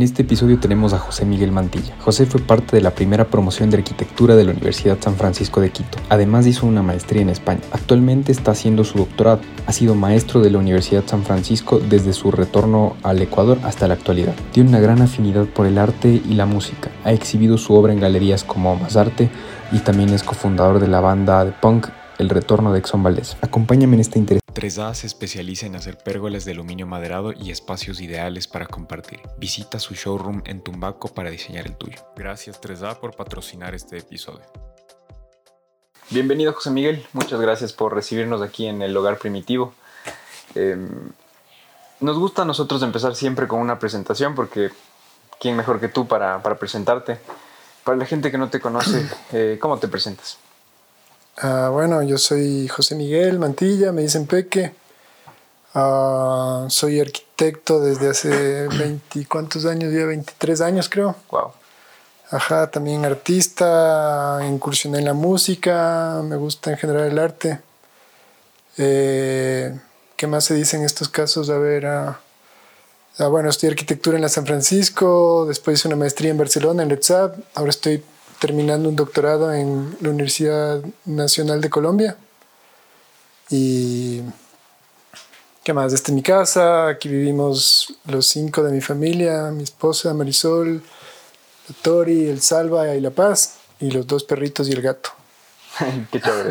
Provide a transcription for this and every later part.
En este episodio tenemos a José Miguel Mantilla. José fue parte de la primera promoción de arquitectura de la Universidad San Francisco de Quito. Además hizo una maestría en España. Actualmente está haciendo su doctorado. Ha sido maestro de la Universidad San Francisco desde su retorno al Ecuador hasta la actualidad. Tiene una gran afinidad por el arte y la música. Ha exhibido su obra en galerías como Más Arte y también es cofundador de la banda de punk El Retorno de Exxon Valdez. Acompáñame en este interés. 3A se especializa en hacer pérgolas de aluminio maderado y espacios ideales para compartir. Visita su showroom en Tumbaco para diseñar el tuyo. Gracias 3A por patrocinar este episodio. Bienvenido José Miguel, muchas gracias por recibirnos aquí en el Hogar Primitivo. Eh, nos gusta a nosotros empezar siempre con una presentación porque ¿quién mejor que tú para, para presentarte? Para la gente que no te conoce, eh, ¿cómo te presentas? Uh, bueno, yo soy José Miguel Mantilla, me dicen Peque. Uh, soy arquitecto desde hace 20, ¿cuántos años? Ya 23 años creo. Wow. Ajá, también artista, incursioné en la música, me gusta en general el arte. Eh, ¿Qué más se dice en estos casos? A ver, uh, bueno, estudié arquitectura en la San Francisco, después hice una maestría en Barcelona, en LETSAP, ahora estoy terminando un doctorado en la Universidad Nacional de Colombia. Y ¿qué más? Desde mi casa, aquí vivimos los cinco de mi familia, mi esposa Marisol, la Tori, el Salva y La Paz, y los dos perritos y el gato. Qué chévere.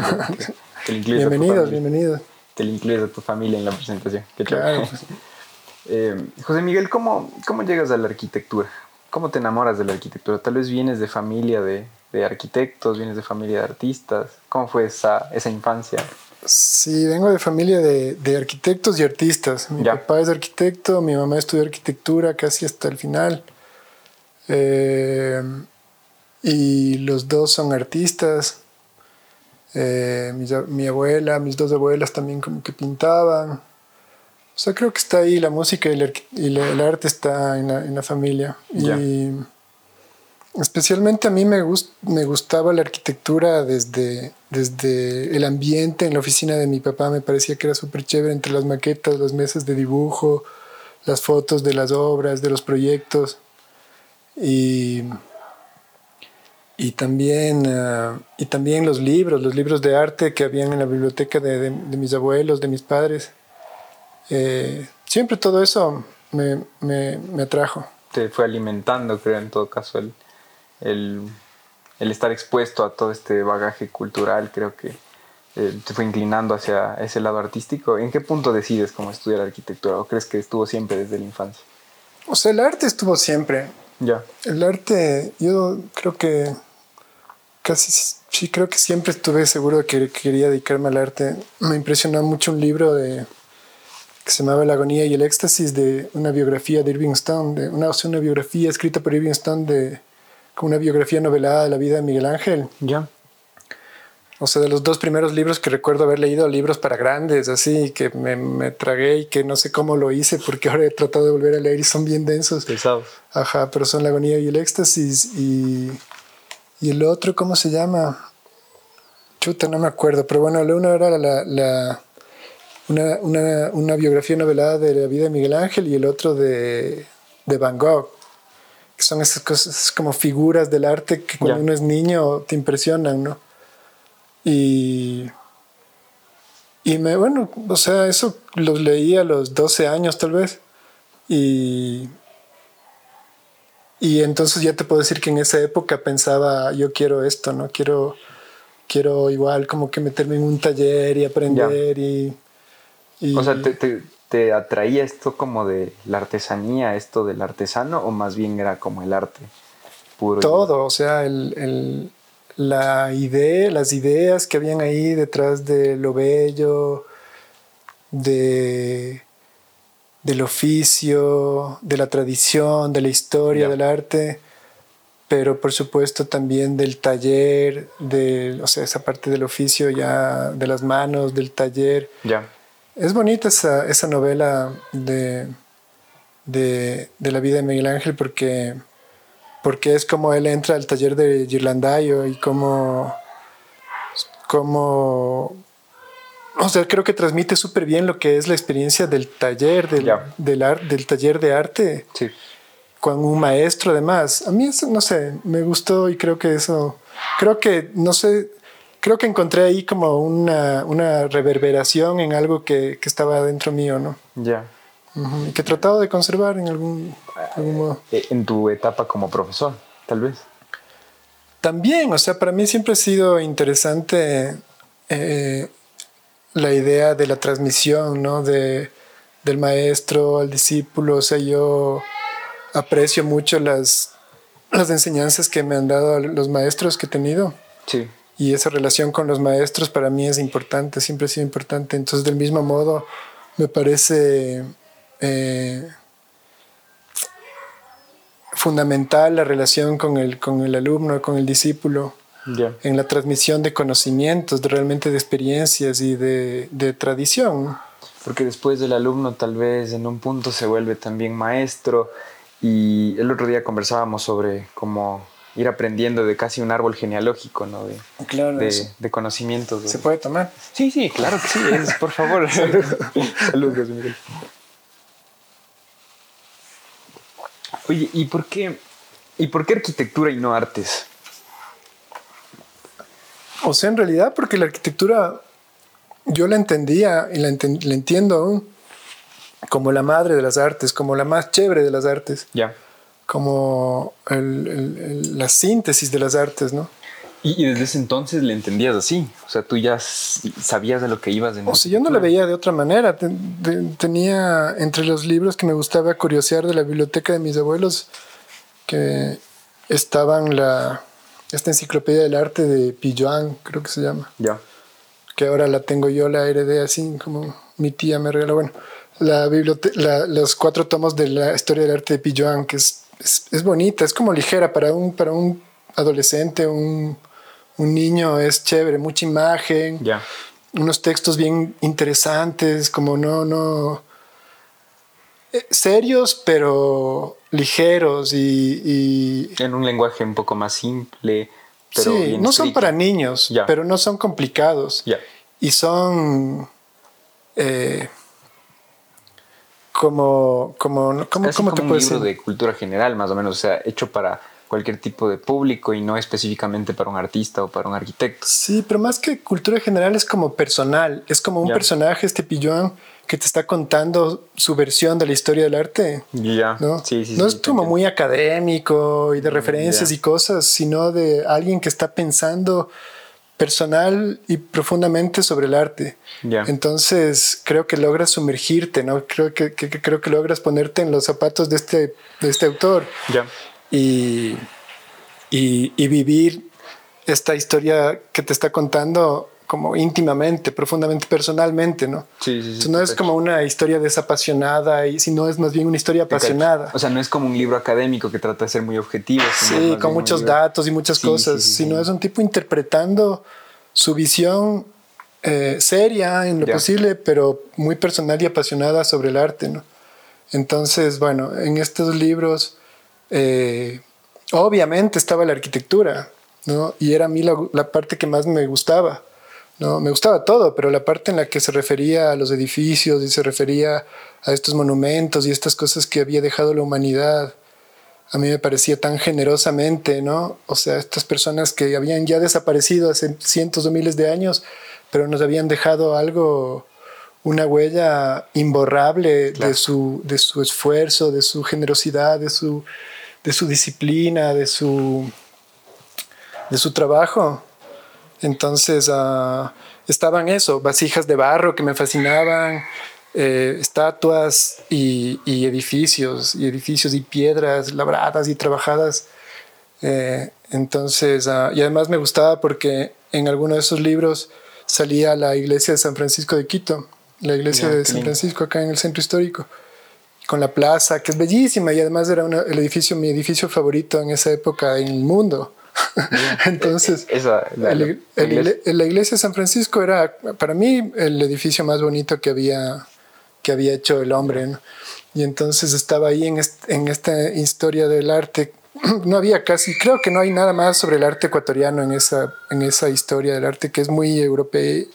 bienvenidos, bienvenidos. Te lo incluyes a tu familia en la presentación. Qué chévere. Claro. eh, José Miguel, ¿cómo, ¿cómo llegas a la arquitectura? ¿Cómo te enamoras de la arquitectura? Tal vez vienes de familia de, de arquitectos, vienes de familia de artistas. ¿Cómo fue esa, esa infancia? Sí, vengo de familia de, de arquitectos y artistas. Mi Ya. papá es arquitecto, mi mamá estudió arquitectura casi hasta el final. Eh, y los dos son artistas. Eh, mis a- mi abuela, mis dos abuelas también como que pintaban. O sea, creo que está ahí la música y, la y la- el arte está en la, en la familia. Ya. Y especialmente a mí me, gust- me gustaba la arquitectura desde, desde el ambiente en la oficina de mi papá. Me parecía que era súper chévere entre las maquetas, las mesas de dibujo, las fotos de las obras, de los proyectos. Y, y, también, ah, y también los libros, los libros de arte que habían en la biblioteca de, de- de mis abuelos, de mis padres. Eh, siempre todo eso me, me, me atrajo. Te fue alimentando, creo, en todo caso, el, el, el estar expuesto a todo este bagaje cultural, creo que eh, te fue inclinando hacia ese lado artístico. ¿En qué punto decides cómo estudiar arquitectura o crees que estuvo siempre desde la infancia? O sea, el arte estuvo siempre. Ya, El arte, yo creo que casi, sí, creo que siempre estuve seguro de que quería dedicarme al arte. Me impresionó mucho un libro de que se llamaba La agonía y el éxtasis de una biografía de Irving Stone, de una, una biografía escrita por Irving Stone de como una biografía novelada de la vida de Miguel Ángel. ya. O sea, de los dos primeros libros que recuerdo haber leído, libros para grandes, así, que me, me tragué y que no sé cómo lo hice porque ahora he tratado de volver a leer y son bien densos. Pesados. Ajá, pero son la agonía y el éxtasis. Y, y el otro, ¿cómo se llama? Chuta, no me acuerdo. Pero bueno, uno era la, la- una, una, una biografía novelada de la vida de Miguel Ángel y el otro de, de Van Gogh. Que son esas cosas como figuras del arte que cuando Ya. uno es niño te impresionan, ¿no? Y. Y me, bueno, o sea, eso los leí a los 12 años tal vez. Y. Y entonces ya te puedo decir que en esa época pensaba, yo quiero esto, ¿no? Quiero, quiero igual como que meterme en un taller y aprender y, y- O sea, ¿te, te, te atraía esto como de la artesanía, esto del artesano, o más bien era como el arte puro? y- todo, o sea, el, el- la idea, las ideas que habían ahí detrás de lo bello, de del oficio, de la tradición, de la historia del arte, pero por supuesto también del taller, de, o sea, esa parte del oficio ya, de las manos, del taller. Ya, Es bonita esa, esa novela de, de, de la vida de Miguel Ángel porque, porque es como él entra al taller de Girlandaio y como, como o sea, creo que transmite súper bien lo que es la experiencia del taller, del, Ya. del, ar- del taller de arte. sí. con un maestro además. A mí eso, no sé, me gustó y creo que eso, creo que, no sé, creo que encontré ahí como una, una reverberación en algo que, que, estaba dentro mío, ¿no? Ya. Y que he tratado de conservar en algún, algún modo. Eh, en tu etapa como profesor, tal vez. También, o sea, para mí siempre ha sido interesante eh, la idea de la transmisión, ¿no? De, del maestro al discípulo, o sea, yo aprecio mucho las, las enseñanzas que me han dado los maestros que he tenido. Sí. Y esa relación con los maestros para mí es importante, siempre ha sido importante. Entonces, del mismo modo, me parece eh, fundamental la relación con el, con el alumno, con el discípulo, en la transmisión de conocimientos, de, realmente de experiencias y de, de tradición. Porque después del alumno tal vez en un punto se vuelve también maestro y el otro día conversábamos sobre cómo ir aprendiendo de casi un árbol genealógico, ¿no? De, claro, de, de conocimientos. ¿Se puede tomar? Sí, sí, claro que sí, es, por favor. Saludos, Miguel. Oye, ¿y por qué, ¿y por qué arquitectura y no artes? O sea, en realidad, porque la arquitectura yo la entendía y la, entiendo aún como la madre de las artes, como la más chévere de las artes. Ya. Como la síntesis de las artes, ¿no? Y, desde ese entonces le entendías así. O sea, tú ya sabías de lo que ibas de O sea, yo no la veía de otra manera. tenía entre los libros que me gustaba curiosear de la biblioteca de mis abuelos que estaban la esta enciclopedia del arte de Pilloan, creo que se llama. Ya. Que ahora la tengo yo, la heredé así como mi tía me regaló. Bueno, la biblioteca, los cuatro tomos de la historia del arte de Pilloan, que es, es, bonita, es como ligera para un, para un adolescente, un, un niño es chévere, mucha imagen, unos textos bien interesantes, como no, no, eh, serios, pero ligeros y, En un lenguaje un poco más simple. Pero sí, no son para niños, pero no son complicados. Y son... Eh, como, como, como, como un libro de cultura general, más o menos, o sea, hecho para cualquier tipo de público y no específicamente para un artista o para un arquitecto. Sí, pero más que cultura general es como personal, es como un personaje, este pillón, que te está contando su versión de la historia del arte. Ya, ¿no? Sí, sí, no es como muy académico y de referencias y cosas, sino de alguien que está pensando personal y profundamente sobre el arte. Entonces creo que logras sumergirte, ¿no? Creo que, creo que logras ponerte en los zapatos de este, de este autor. Y, y, vivir esta historia que te está contando como íntimamente, profundamente, personalmente, ¿no? Sí, sí, sí. no es como una historia desapasionada, y sino es más bien una historia apasionada. O sea, no es como un libro académico que trata de ser muy objetivo. Sí, con muchos datos y muchas cosas, sino es un tipo interpretando su visión eh, seria en lo posible, pero muy personal y apasionada sobre el arte, ¿no? Entonces, bueno, en estos libros eh, obviamente estaba la arquitectura, ¿no? Y era a mí la, parte que más me gustaba, ¿no? Me gustaba todo, pero la parte en la que se refería a los edificios y se refería a estos monumentos y estas cosas que había dejado la humanidad, a mí me parecía tan generosamente, ¿no? O sea, estas personas que habían ya desaparecido hace cientos o miles de años, pero nos habían dejado algo, una huella imborrable de, su, de su esfuerzo, de su generosidad, de su de su disciplina, de su, de su trabajo. Entonces uh, estaban eso, vasijas de barro que me fascinaban, eh, estatuas y, edificios, y edificios y piedras labradas y trabajadas. Eh, entonces, uh, y además me gustaba porque en alguno de esos libros salía la iglesia de San Francisco de Quito, la iglesia de San Francisco acá en el centro histórico con la plaza, que es bellísima y además era el edificio, mi edificio favorito en esa época en el mundo. Entonces, la, iglesia. de San Francisco era para mí el edificio más bonito que había, que había hecho el hombre. Y entonces estaba ahí en, en esta historia del arte. No había casi, creo que no hay nada más sobre el arte ecuatoriano en esa, en esa historia del arte que es muy europeo,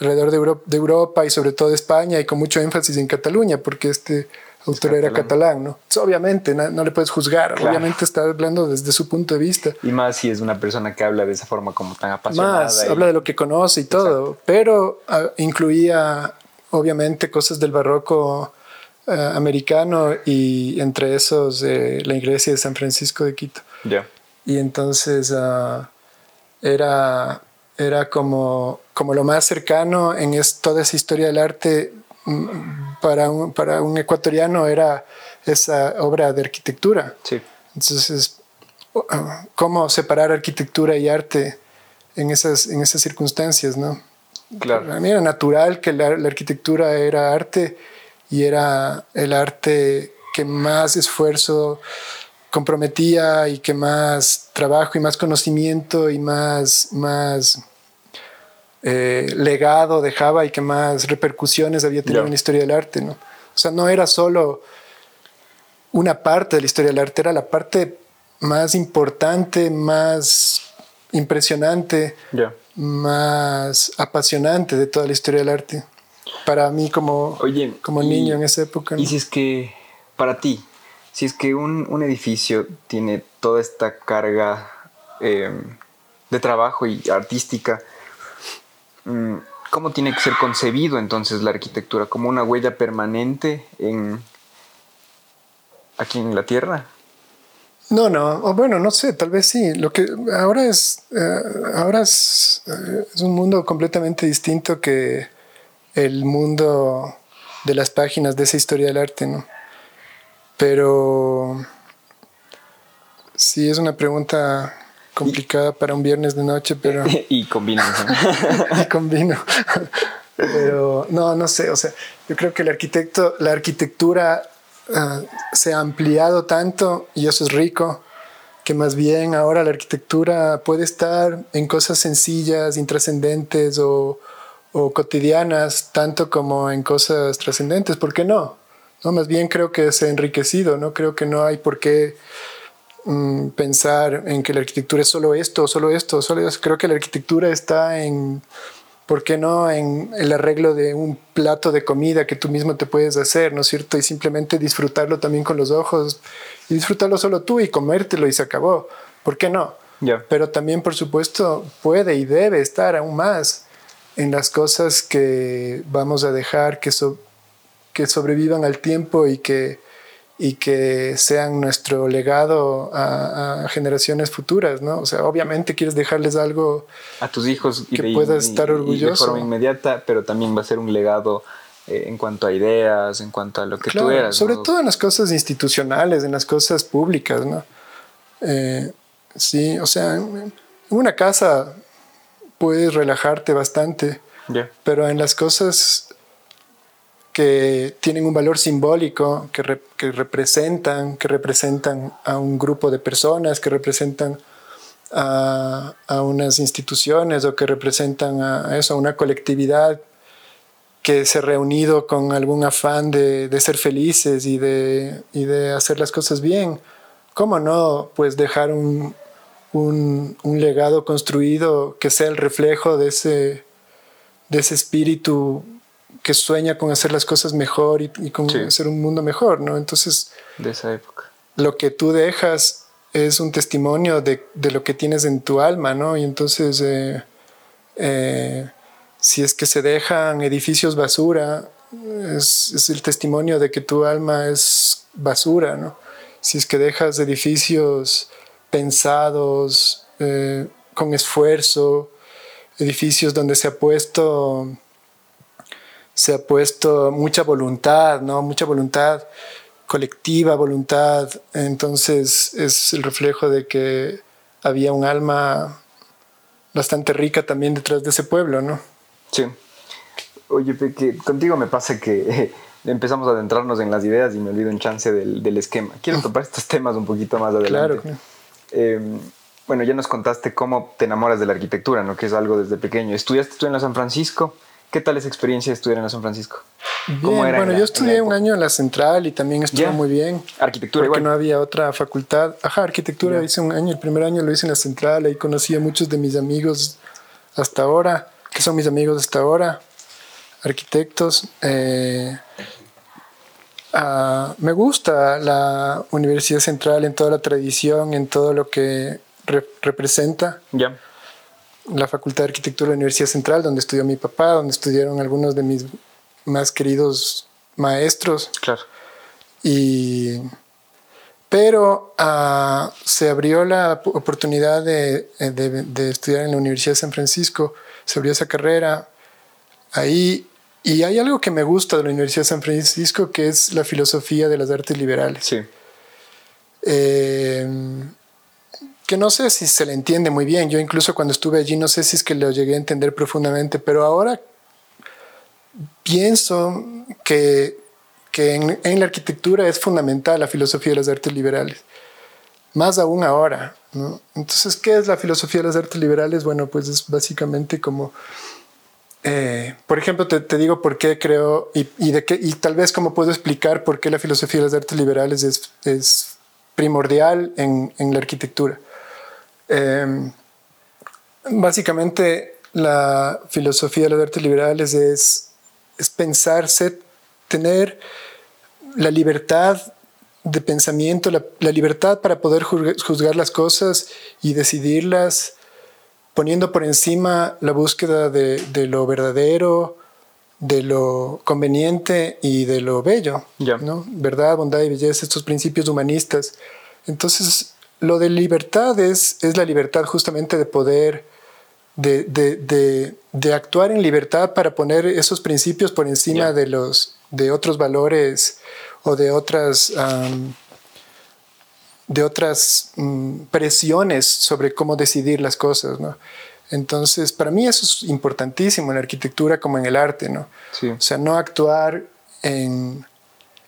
alrededor de Europa, de Europa y sobre todo de España y con mucho énfasis en Cataluña, porque este autor era catalán, ¿no? obviamente, no, le puedes juzgar, obviamente está hablando desde su punto de vista. Y más si es una persona que habla de esa forma como tan apasionada. Más, habla de lo que conoce y todo, pero ah, incluía obviamente cosas del barroco ah, americano y entre esos la iglesia de San Francisco de Quito. Ya. Y entonces ah, era, era como, como lo más cercano en es, toda esa historia del arte mm, para un, para un ecuatoriano era esa obra de arquitectura. Sí. Entonces, ¿cómo separar arquitectura y arte en esas, en esas circunstancias, no? Claro. Para mí era natural que la, la arquitectura era arte y era el arte que más esfuerzo comprometía y que más trabajo y más conocimiento y más, más eh, legado dejaba y que más repercusiones había tenido en la historia del arte. ¿no? O sea, no era solo una parte de la historia del arte, era la parte más importante, más impresionante, más apasionante de toda la historia del arte. Para mí como, como niño en esa época. Y si es que para ti, si es que un, edificio tiene toda esta carga eh, de trabajo y artística, ¿cómo tiene que ser concebido entonces la arquitectura? ¿Como una huella permanente en, aquí en la Tierra? No, no, o bueno, no sé, tal vez sí. Lo que ahora es, eh, ahora es, eh, es, un mundo completamente distinto que el mundo de las páginas de esa historia del arte, ¿no? Pero sí es una pregunta complicada para un viernes de noche, pero... y combino. y combino. pero no, no sé, o sea, yo creo que el arquitecto, la arquitectura ah, se ha ampliado tanto y eso es rico, que más bien ahora la arquitectura puede estar en cosas sencillas, intrascendentes o, o cotidianas, tanto como en cosas trascendentes, ¿por qué no? No, más bien creo que se ha enriquecido, ¿no? Creo que no hay por qué mm, pensar en que la arquitectura es solo esto, solo esto, solo eso. Creo que la arquitectura está en, ¿por qué no? En el arreglo de un plato de comida que tú mismo te puedes hacer, ¿no es cierto? Y simplemente disfrutarlo también con los ojos y disfrutarlo solo tú y comértelo y se acabó. ¿Por qué no? Pero también, por supuesto, puede y debe estar aún más en las cosas que vamos a dejar que, so que sobrevivan al tiempo y que, y que sean nuestro legado a, generaciones futuras, ¿no? O sea, obviamente quieres dejarles algo a tus hijos que puedas estar orgulloso. de forma inmediata, pero también va a ser un legado eh, en cuanto a ideas, en cuanto a lo que tú eras. Sobre todo en las cosas institucionales, en las cosas públicas, ¿no? Eh, sí, o sea, en una casa puedes relajarte bastante, pero en las cosas que tienen un valor simbólico, que, que, representan, que representan a un grupo de personas, que representan a, a unas instituciones o que representan a, eso, a una colectividad que se ha reunido con algún afán de, de ser felices y de, y de, hacer las cosas bien. ¿Cómo no? Pues dejar un, un, un legado construido que sea el reflejo de ese, de ese espíritu que sueña con hacer las cosas mejor y, con hacer un mundo mejor, ¿no? Entonces, de esa época. Lo que tú dejas es un testimonio de, de lo que tienes en tu alma, ¿no? Y entonces, eh, eh, si es que se dejan edificios basura, es, es, el testimonio de que tu alma es basura, ¿no? Si es que dejas edificios pensados, eh, con esfuerzo, edificios donde se ha puesto se ha puesto mucha voluntad, ¿no? Mucha voluntad colectiva, voluntad. Entonces es el reflejo de que había un alma bastante rica también detrás de ese pueblo, ¿no? Sí. Oye, que contigo me pasa que empezamos a adentrarnos en las ideas y me olvido un chance del, esquema. Quiero topar estos temas un poquito más adelante. Claro. Em, bueno, ya nos contaste cómo te enamoras de la arquitectura, ¿no? Que es algo desde pequeño. ¿Estudiaste tú en la San Francisco? ¿Qué tal esa experiencia de estudiar en la San Francisco? Bien, bueno, yo estudié un año en la Central y también estuvo muy bien. Arquitectura porque no había otra facultad. Ajá, arquitectura hice un año, el primer año lo hice en la Central, ahí conocí a muchos de mis amigos hasta ahora, que son mis amigos hasta ahora, arquitectos. Eh, ah, me gusta la Universidad Central en toda la tradición, en todo lo que representa. Ya. La Facultad de Arquitectura de la Universidad Central, donde estudió mi papá, donde estudiaron algunos de mis más queridos maestros. Claro. Y pero ah, se abrió la oportunidad de, de, estudiar en la Universidad de San Francisco, se abrió esa carrera ahí. Y hay algo que me gusta de la Universidad de San Francisco, que es la filosofía de las artes liberales. Sí. Eh, que no sé si se le entiende muy bien. Yo incluso cuando estuve allí no sé si es que lo llegué a entender profundamente, pero ahora pienso que que en, la arquitectura es fundamental la filosofía de las artes liberales, más aún ahora. Entonces, ¿qué es la filosofía de las artes liberales? Bueno, pues es básicamente como, eh, por ejemplo, te, digo por qué creo y tal vez cómo puedo explicar por qué la filosofía de las artes liberales es, es primordial en, en, la arquitectura. Em, básicamente, la filosofía de las artes liberales es, es pensarse, tener la libertad de pensamiento, la, libertad para poder juzgar las cosas y decidirlas, poniendo por encima la búsqueda de, lo verdadero, de lo conveniente y de lo bello. ¿no? Verdad, bondad y belleza, estos principios humanistas. Entonces, lo de libertad es, es la libertad justamente de poder, de, de, actuar en libertad para poner esos principios por encima de, los, de otros valores o de otras, de otras mm, presiones sobre cómo decidir las cosas, ¿no? Entonces, para mí eso es importantísimo en la arquitectura como en el arte, ¿no? O sea, no actuar en,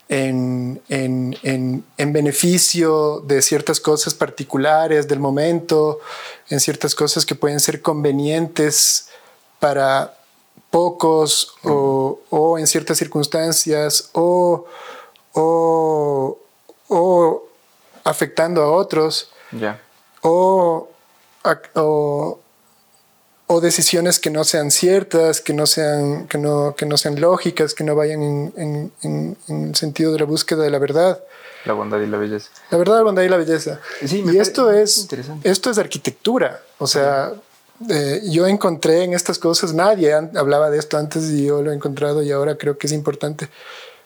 en, en, en, beneficio de ciertas cosas particulares del momento, en ciertas cosas que pueden ser convenientes para pocos o, o en ciertas circunstancias o o, o afectando a otros o, o, o, decisiones que no sean ciertas, que no sean, que no, que no sean lógicas, que no vayan en, en, en, el sentido de la búsqueda de la verdad. La bondad y la belleza. La verdad, la bondad y la belleza. y esto es, esto es arquitectura. O sea, eh, yo encontré en estas cosas, nadie hablaba de esto antes y yo lo he encontrado y ahora creo que es importante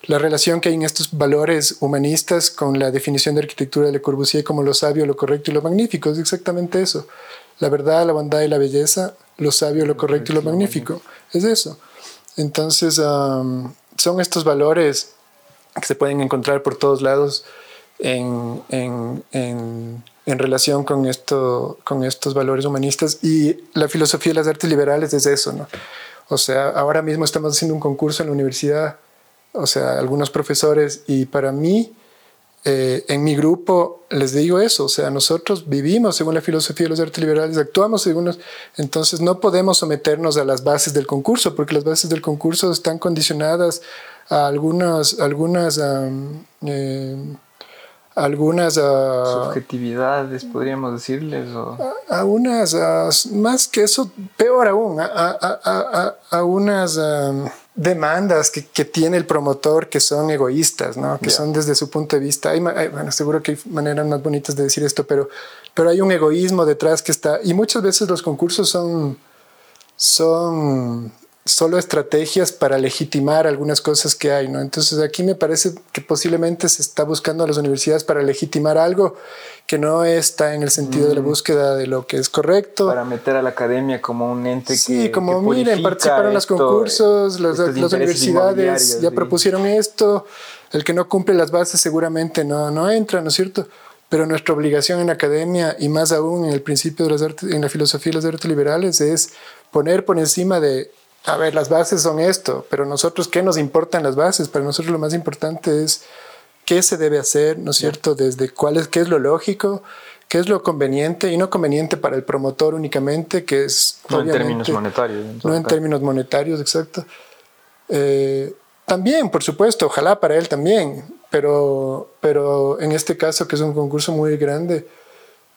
la relación que hay en estos valores humanistas con la definición de arquitectura de Le Corbusier como lo sabio, lo correcto y lo magnífico. Es exactamente eso. La verdad, la bondad y la belleza, lo sabio, lo correcto y lo magnífico. Es eso. Entonces, son estos valores que se pueden encontrar por todos lados en, en, en, en relación con, esto, con estos valores humanistas. Y la filosofía de las artes liberales es eso, ¿no? O sea, ahora mismo estamos haciendo un concurso en la universidad o sea, algunos profesores, y para mí, eh, en mi grupo, les digo eso, o sea, nosotros vivimos según la filosofía de los artes liberales, actuamos según los, entonces no podemos someternos a las bases del concurso, porque las bases del concurso están condicionadas a algunas, algunas, eh, algunas ah, subjetividades, podríamos decirles, o... a, unas, más que eso, peor aún, a, a, a unas demandas que, que, tiene el promotor que son egoístas, ¿no? que son desde su punto de vista. Hay, bueno, seguro que hay maneras más bonitas de decir esto, pero, pero hay un egoísmo detrás que está. Y muchas veces los concursos son, son solo estrategias para legitimar algunas cosas que hay, ¿no? Entonces aquí me parece que posiblemente se está buscando a las universidades para legitimar algo que no está en el sentido de la mm. búsqueda de lo que es correcto. Para meter a la academia como un ente sí, que como miren, participaron en los concursos, las, universidades ya propusieron esto, el que no cumple las bases seguramente no, no entra, ¿no es cierto? Pero nuestra obligación en la academia y más aún en el principio de las artes, en la filosofía de las artes liberales es poner por encima de a ver, las bases son esto, pero nosotros, ¿qué nos importan las bases? Para nosotros lo más importante es qué se debe hacer, ¿no es cierto? Desde cuál es, qué es lo lógico, qué es lo conveniente y no conveniente para el promotor únicamente, que es... No en términos monetarios. no en términos monetarios, exacto. Eh, también, por supuesto, ojalá para él también, pero, pero en este caso, que es un concurso muy grande,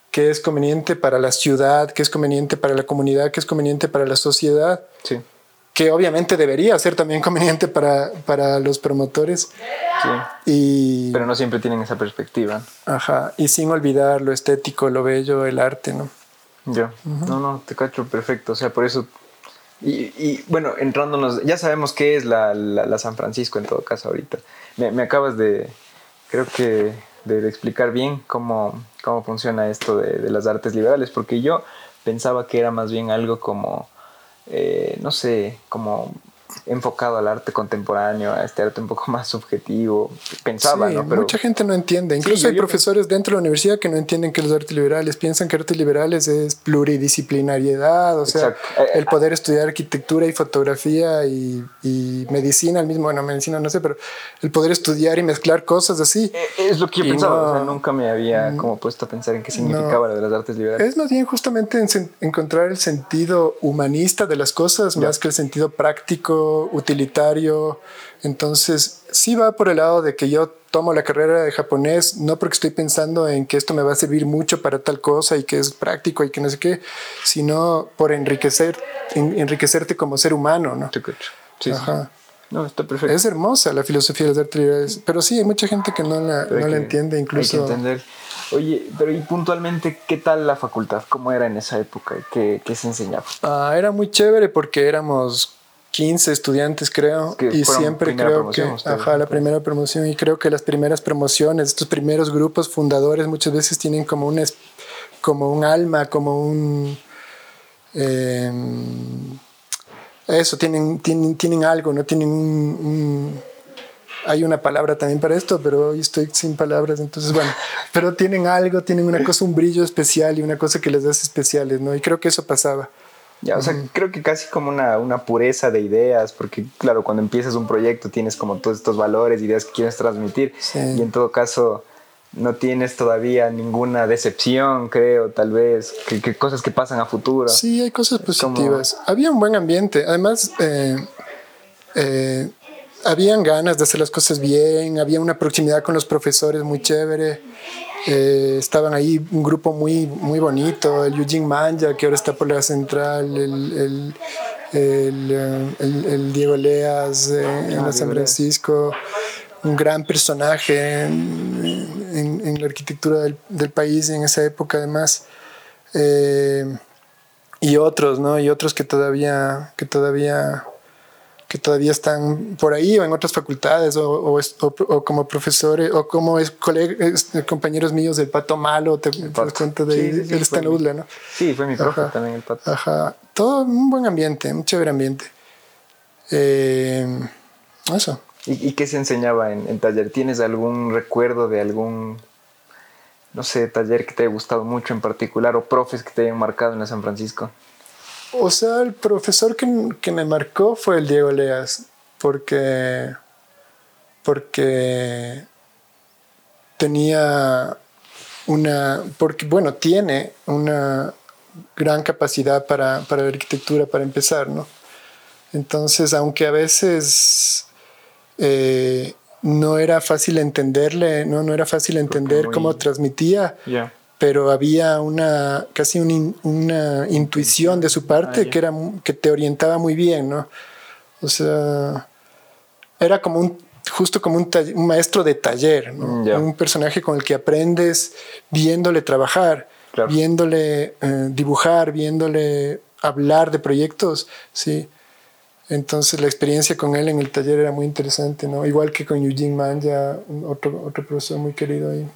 que es conveniente para la ciudad, que es conveniente para la comunidad, que es conveniente para la sociedad. Sí que obviamente debería ser también conveniente para, para los promotores, Y, Pero no siempre tienen esa perspectiva. Ajá, y sin olvidar lo estético, lo bello, el arte, ¿no? Yo, no, no, te cacho perfecto. O sea, por eso. Y, bueno, entrándonos, ya sabemos qué es la, la, San Francisco en todo caso ahorita. Me, me acabas de, creo que, de, explicar bien cómo, cómo funciona esto de, de, las artes liberales, porque yo pensaba que era más bien algo como, eh, no sé, como enfocado al arte contemporáneo, a este arte un poco más subjetivo. Pensaba, ¿no? Pero mucha gente no entiende. Incluso hay profesores dentro de la universidad que no entienden que los artes liberales piensan que artes liberales es pluridisciplinariedad, o sea, eh, el poder estudiar arquitectura y fotografía y, medicina al mismo, bueno, medicina no sé, pero el poder estudiar y mezclar cosas así. Eh, es lo que yo pensaba, o sea, nunca me había mm, como puesto a pensar en qué significaba lo de las artes liberales. Es más bien justamente encontrar el sentido humanista de las cosas más que el sentido práctico utilitario. Entonces, sí va por el lado de que yo tomo la carrera de japonés, no porque estoy pensando en que esto me va a servir mucho para tal cosa y que es práctico y que no sé qué, sino por enriquecer, enriquecerte como ser humano, ¿no? Sí, No, está perfecto. Es hermosa la filosofía de las artes pero sí, hay mucha gente que no la, no la entiende incluso. Hay que entender. Oye, pero y puntualmente, ¿qué tal la facultad? ¿Cómo era en esa época? ¿Qué, qué se enseñaba? Ah, era muy chévere porque éramos 15 estudiantes creo y siempre creo que ajá, la primera promoción y creo que las primeras promociones estos primeros grupos fundadores muchas veces tienen como un como un alma como un em, eso tienen, tienen tienen algo no tienen un, hay una palabra también para esto, pero hoy estoy sin palabras, entonces bueno, pero tienen algo, tienen una cosa, un brillo especial y una cosa que les hace especiales, ¿no? Y creo que eso pasaba. Ya, o sea, creo que casi como una, una, pureza de ideas, porque claro, cuando empiezas un proyecto tienes como todos estos valores, ideas que quieres transmitir, y en todo caso no tienes todavía ninguna decepción, creo, tal vez, que, cosas que pasan a futuro. Sí, hay cosas positivas. Había un buen ambiente, además, eh, eh, habían ganas de hacer las cosas bien, había una proximidad con los profesores muy chévere. Eh, estaban ahí un grupo muy, muy bonito, el Eugene Manja, que ahora está por la central, el, el, el, Diego Leas eh, en ah, San Francisco, un gran personaje en, en, la arquitectura del, del, país en esa época además. Eh, y otros, ¿no? Y otros que todavía, que todavía que todavía están por ahí o en otras facultades o, o, como profesores o como es, colegas, compañeros míos del Pato Malo, te, das cuenta de él está en UDLA, ¿no? Sí, fue mi profe también el Pato. Ajá, todo un buen ambiente, un chévere ambiente. Eh, eso. ¿Y, qué se enseñaba en, en taller? ¿Tienes algún recuerdo de algún no sé, taller que te haya gustado mucho en particular o profes que te hayan marcado en la San Francisco? O sea, el profesor que, me marcó fue el Diego Leas, porque, porque tenía una, porque bueno, tiene una gran capacidad para, la arquitectura para empezar, ¿no? Entonces, aunque a veces eh, no era fácil entenderle, no, no era fácil entender cómo transmitía, pero había una casi una intuición de su parte ah, que era que te orientaba muy bien, ¿no? O sea, era como un justo como un, maestro de taller, ¿no? Mm, un personaje con el que aprendes viéndole trabajar, viéndole eh, dibujar, viéndole hablar de proyectos, sí. Entonces la experiencia con él en el taller era muy interesante, ¿no? Igual que con Eugene Mann, ya otro, otro profesor muy querido ahí.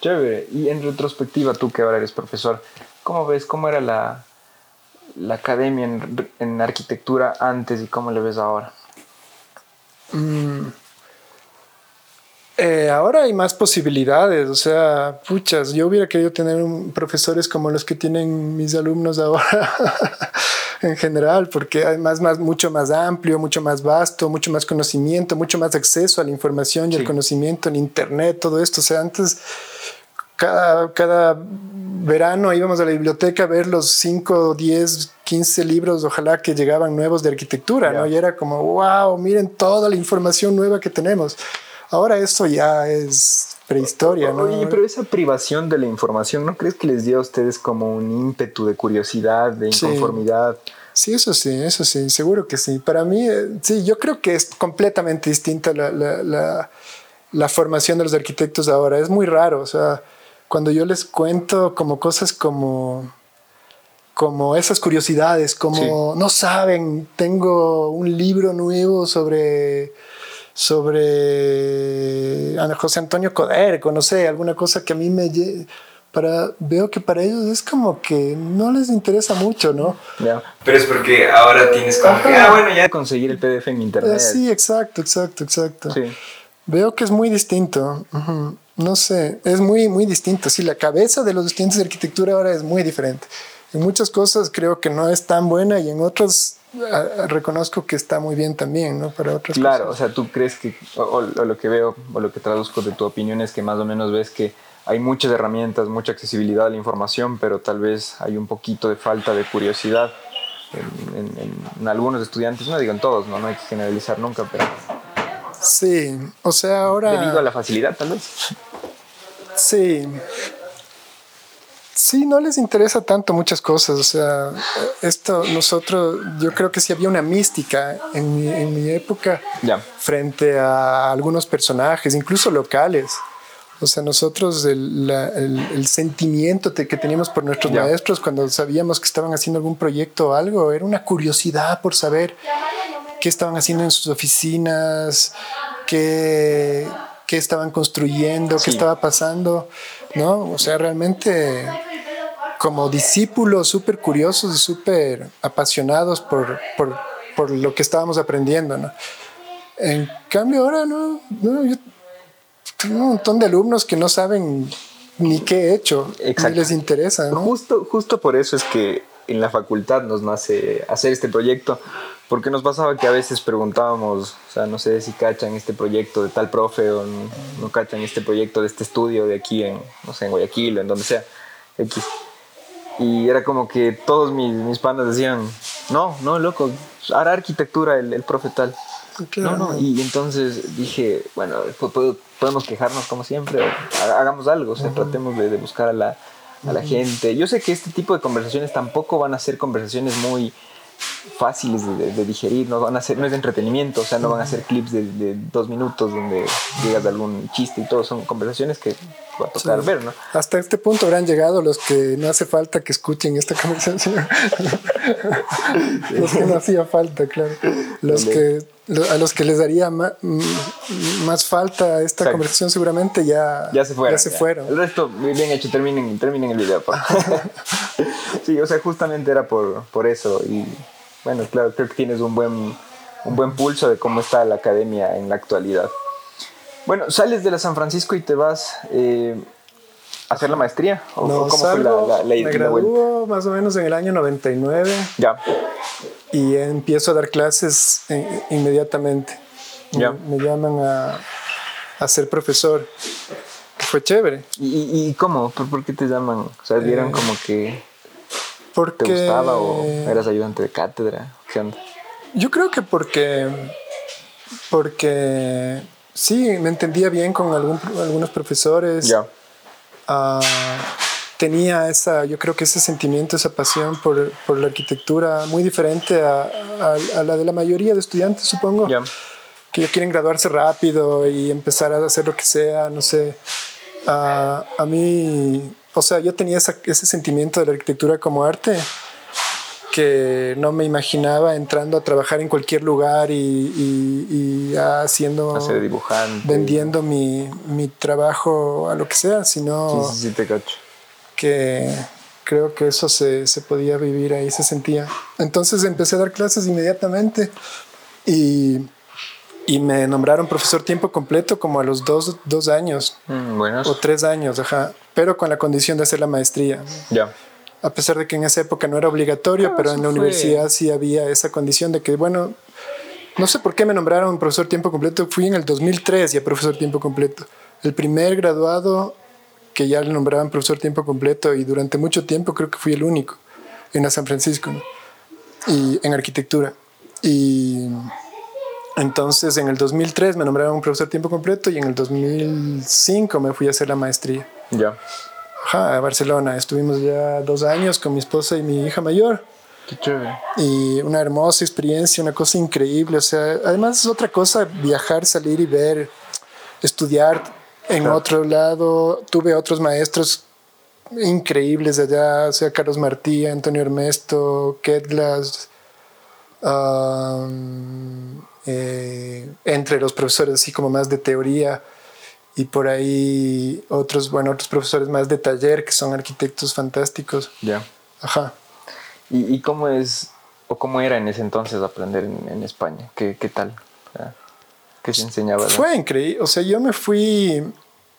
Chévere. Y en retrospectiva, tú que ahora eres profesor, ¿cómo ves cómo era la, la academia en, en, arquitectura antes y cómo le ves ahora? Mm. Eh, ahora hay más posibilidades, o sea, puchas, yo hubiera querido tener profesores como los que tienen mis alumnos ahora. en general, porque además más, mucho más amplio, mucho más vasto, mucho más conocimiento, mucho más acceso a la información y al conocimiento en Internet, todo esto. O sea, antes cada, cada verano íbamos a la biblioteca a ver los 5, 10, 15 libros, ojalá que llegaban nuevos de arquitectura, ¿no? Y era como, wow, miren toda la información nueva que tenemos. Ahora eso ya es prehistoria, ¿no? Oye, pero esa privación de la información, ¿no crees que les dio a ustedes como un ímpetu de curiosidad, de inconformidad? Sí. eso sí, eso sí, seguro que sí. Para mí, eh, sí, yo creo que es completamente distinta la, la, la formación de los arquitectos ahora. Es muy raro, o sea, cuando yo les cuento como cosas como como esas curiosidades, como no saben, tengo un libro nuevo sobre sobre José Antonio Coderco, no sé, alguna cosa que a mí me para veo que para ellos es como que no les interesa mucho, ¿no? Pero es porque ahora tienes como que, ah, bueno, ya conseguir el PDF en internet. sí, exacto, exacto, exacto. Veo que es muy distinto. No sé, es muy, muy distinto. Sí, la cabeza de los estudiantes de arquitectura ahora es muy diferente. En muchas cosas creo que no es tan buena y en otras reconozco que está muy bien también, ¿no? Para otras claro, o sea, tú crees que, o, lo que veo, o lo que traduzco de tu opinión es que más o menos ves que hay muchas herramientas, mucha accesibilidad a la información, pero tal vez hay un poquito de falta de curiosidad en, algunos estudiantes, no digo en todos, ¿no? no hay que generalizar nunca, pero... Sí, o sea, ahora... Debido a la facilidad, tal vez. Sí, Sí, no les interesa tanto muchas cosas. O sea, esto nosotros, yo creo que sí había una mística en mi, en mi época frente a algunos personajes, incluso locales. O sea, nosotros el, el, sentimiento que teníamos por nuestros maestros cuando sabíamos que estaban haciendo algún proyecto o algo, era una curiosidad por saber qué estaban haciendo en sus oficinas, qué, qué estaban construyendo, qué estaba pasando, ¿no? O sea, realmente como discípulos súper curiosos y súper apasionados por, por, por, lo que estábamos aprendiendo, ¿no? En cambio ahora, no, no yo tengo un montón de alumnos que no saben ni qué he hecho, ni les interesa, ¿no? Justo, justo por eso es que en la facultad nos nace hacer este proyecto, porque nos pasaba que a veces preguntábamos, o sea, no sé si cachan este proyecto de tal profe o no, cachan este proyecto de este estudio de aquí en, no sé, en Guayaquil o en donde sea, X. Y era como que todos mis, mis pandas decían, no, no, loco, hará arquitectura el, el profe tal. No, no, y entonces dije, bueno, podemos quejarnos como siempre, hagamos algo, o sea, tratemos de, de, buscar a la, a la gente. Yo sé que este tipo de conversaciones tampoco van a ser conversaciones muy fáciles de, digerir, no van a ser, no es de entretenimiento, o sea, no van a ser clips de, dos minutos donde llegas de algún chiste y todo, son conversaciones que va a tocar ver, ¿no? Hasta este punto habrán llegado los que no hace falta que escuchen esta conversación. los que no hacía falta, claro. Los que a los que les daría más, más falta esta conversación seguramente ya, ya se fueron. Ya se fueron. El resto, bien hecho, terminen, terminen el video. sí, o sea, justamente era por, por eso y bueno, claro, creo que tienes un buen, un buen pulso de cómo está la academia en la actualidad. Bueno, sales de la San Francisco y te vas eh, a hacer la maestría. ¿O no, cómo fue la, la, Me graduó más o menos en el año 99. Ya. Y empiezo a dar clases inmediatamente. Ya. Me, llaman a, a ser profesor. Fue chévere. ¿Y, y cómo? ¿Por, qué te llaman? O sea, vieron eh, como que porque... ¿Te gustaba o eras ayudante de cátedra? ¿Qué onda? Yo creo que porque, porque sí, me entendía bien con algún, algunos profesores. Ya. Ah, tenía esa, yo creo que ese sentimiento, esa pasión por, por la arquitectura muy diferente a, a, la de la mayoría de estudiantes, supongo. Ya. Que ya quieren graduarse rápido y empezar a hacer lo que sea, no sé. Ah, a mí o sea, yo tenía ese sentimiento de la arquitectura como arte que no me imaginaba entrando a trabajar en cualquier lugar y, haciendo dibujante vendiendo mi, mi, trabajo a lo que sea sino sí, sí, te cacho. que creo que eso se, se, podía vivir ahí se sentía entonces empecé a dar clases inmediatamente y, y me nombraron profesor tiempo completo como a los dos, dos años mm, o tres años ajá pero con la condición de hacer la maestría. Ya. A pesar de que en esa época no era obligatorio, pero en la universidad sí había esa condición de que, bueno, no sé por qué me nombraron profesor tiempo completo. Fui en el 2003 ya profesor tiempo completo. El primer graduado que ya le nombraban profesor tiempo completo y durante mucho tiempo creo que fui el único en la San Francisco y en arquitectura. Y entonces en el 2003 me nombraron profesor tiempo completo y en el 2005 me fui a hacer la maestría. Ya. Ajá, a Barcelona. Estuvimos ya dos años con mi esposa y mi hija mayor. Qué chévere. Y una hermosa experiencia, una cosa increíble. O sea, además es otra cosa viajar, salir y ver estudiar en otro lado. Tuve otros maestros increíbles allá, o sea, Carlos Martí, Antonio Ernesto, Ketglas, eh, entre los profesores así como más de teoría y por ahí otros, bueno, otros profesores más de taller que son arquitectos fantásticos. Ya. Ajá. ¿Y, cómo es, o cómo era en ese entonces aprender en, España? ¿Qué, ¿Qué, tal? ¿Qué se enseñaba? Fue increíble, o sea, yo me fui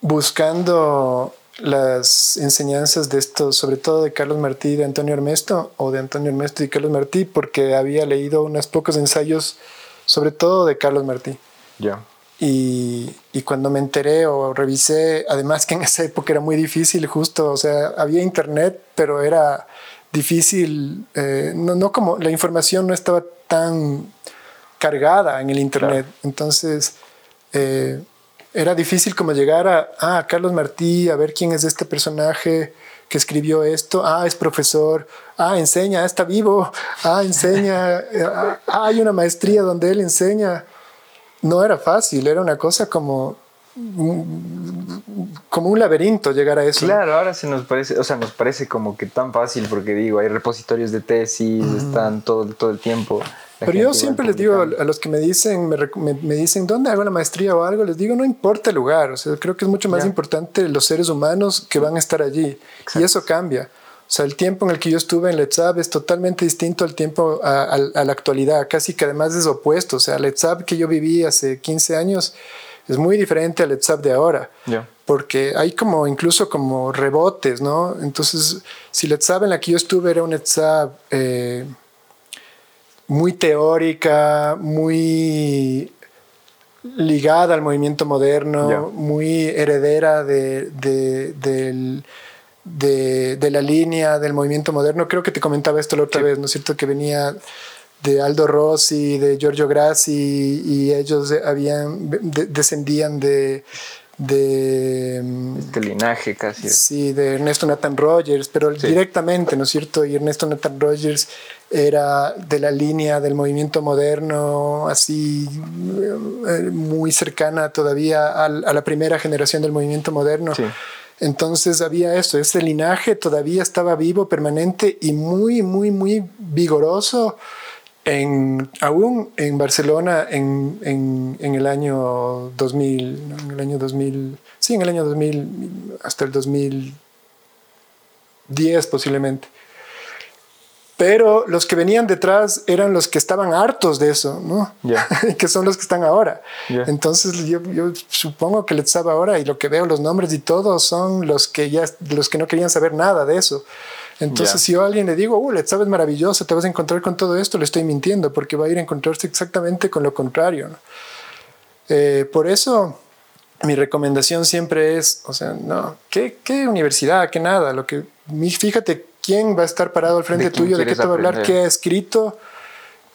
buscando las enseñanzas de estos, sobre todo de Carlos Martí de Antonio Ernesto, o de Antonio Ernesto y Carlos Martí, porque había leído unos pocos ensayos, sobre todo de Carlos Martí. Ya. Y, y, cuando me enteré o revisé, además que en esa época era muy difícil, justo, o sea, había internet, pero era difícil, eh, no, no, como la información no estaba tan cargada en el internet. Entonces, eh, era difícil como llegar a, ah, Carlos Martí, a ver quién es este personaje que escribió esto, ah, es profesor, ah, enseña, está vivo, ah, enseña, ah, hay una maestría donde él enseña. No era fácil, era una cosa como como un laberinto llegar a eso. Claro, ahora se nos parece, o sea, nos parece como que tan fácil porque digo, hay repositorios de tesis, están todo, todo el tiempo. Pero yo siempre les digo a los que me dicen, me, me, dicen, ¿dónde hago la maestría o algo? Les digo, no importa el lugar, o sea, creo que es mucho más importante los seres humanos que van a estar allí. Y eso cambia. O sea, el tiempo en el que yo estuve en Letzab es totalmente distinto al tiempo, a, a, la actualidad, casi que además es opuesto. O sea, Letzab que yo viví hace 15 años es muy diferente al WhatsApp de ahora. Porque hay como incluso como rebotes, ¿no? Entonces, si WhatsApp en la que yo estuve era un WhatsApp eh, muy teórica, muy ligada al movimiento moderno, muy heredera de, de, de, la línea del movimiento moderno. Creo que te comentaba esto la otra vez, ¿no es cierto? Que venía de Aldo Rossi, de Giorgio Grassi, y ellos habían, descendían de, de... Este linaje casi. Sí, de Ernesto Nathan Rogers, pero directamente, ¿no es cierto? Y Ernesto Nathan Rogers era de la línea del movimiento moderno, así eh, muy cercana todavía a, la primera generación del movimiento moderno. Entonces había eso, ese linaje todavía estaba vivo, permanente y muy, muy, muy vigoroso en, aún en Barcelona en, en, en, el año 2000, en el año 2000, sí, en el año 2000 hasta el 2010 posiblemente. Pero los que venían detrás eran los que estaban hartos de eso, ¿no? que son los que están ahora. Entonces yo, yo, supongo que les sabe ahora y lo que veo, los nombres y todo, son los que ya, los que no querían saber nada de eso. Entonces, si yo a alguien le digo, uh, Let's es maravilloso, te vas a encontrar con todo esto, le estoy mintiendo, porque va a ir a encontrarse exactamente con lo contrario. Eh, por eso, mi recomendación siempre es, o sea, no, ¿qué, qué universidad? ¿Qué nada? Lo que, fíjate quién va a estar parado al frente tuyo, de qué te va a hablar, qué ha escrito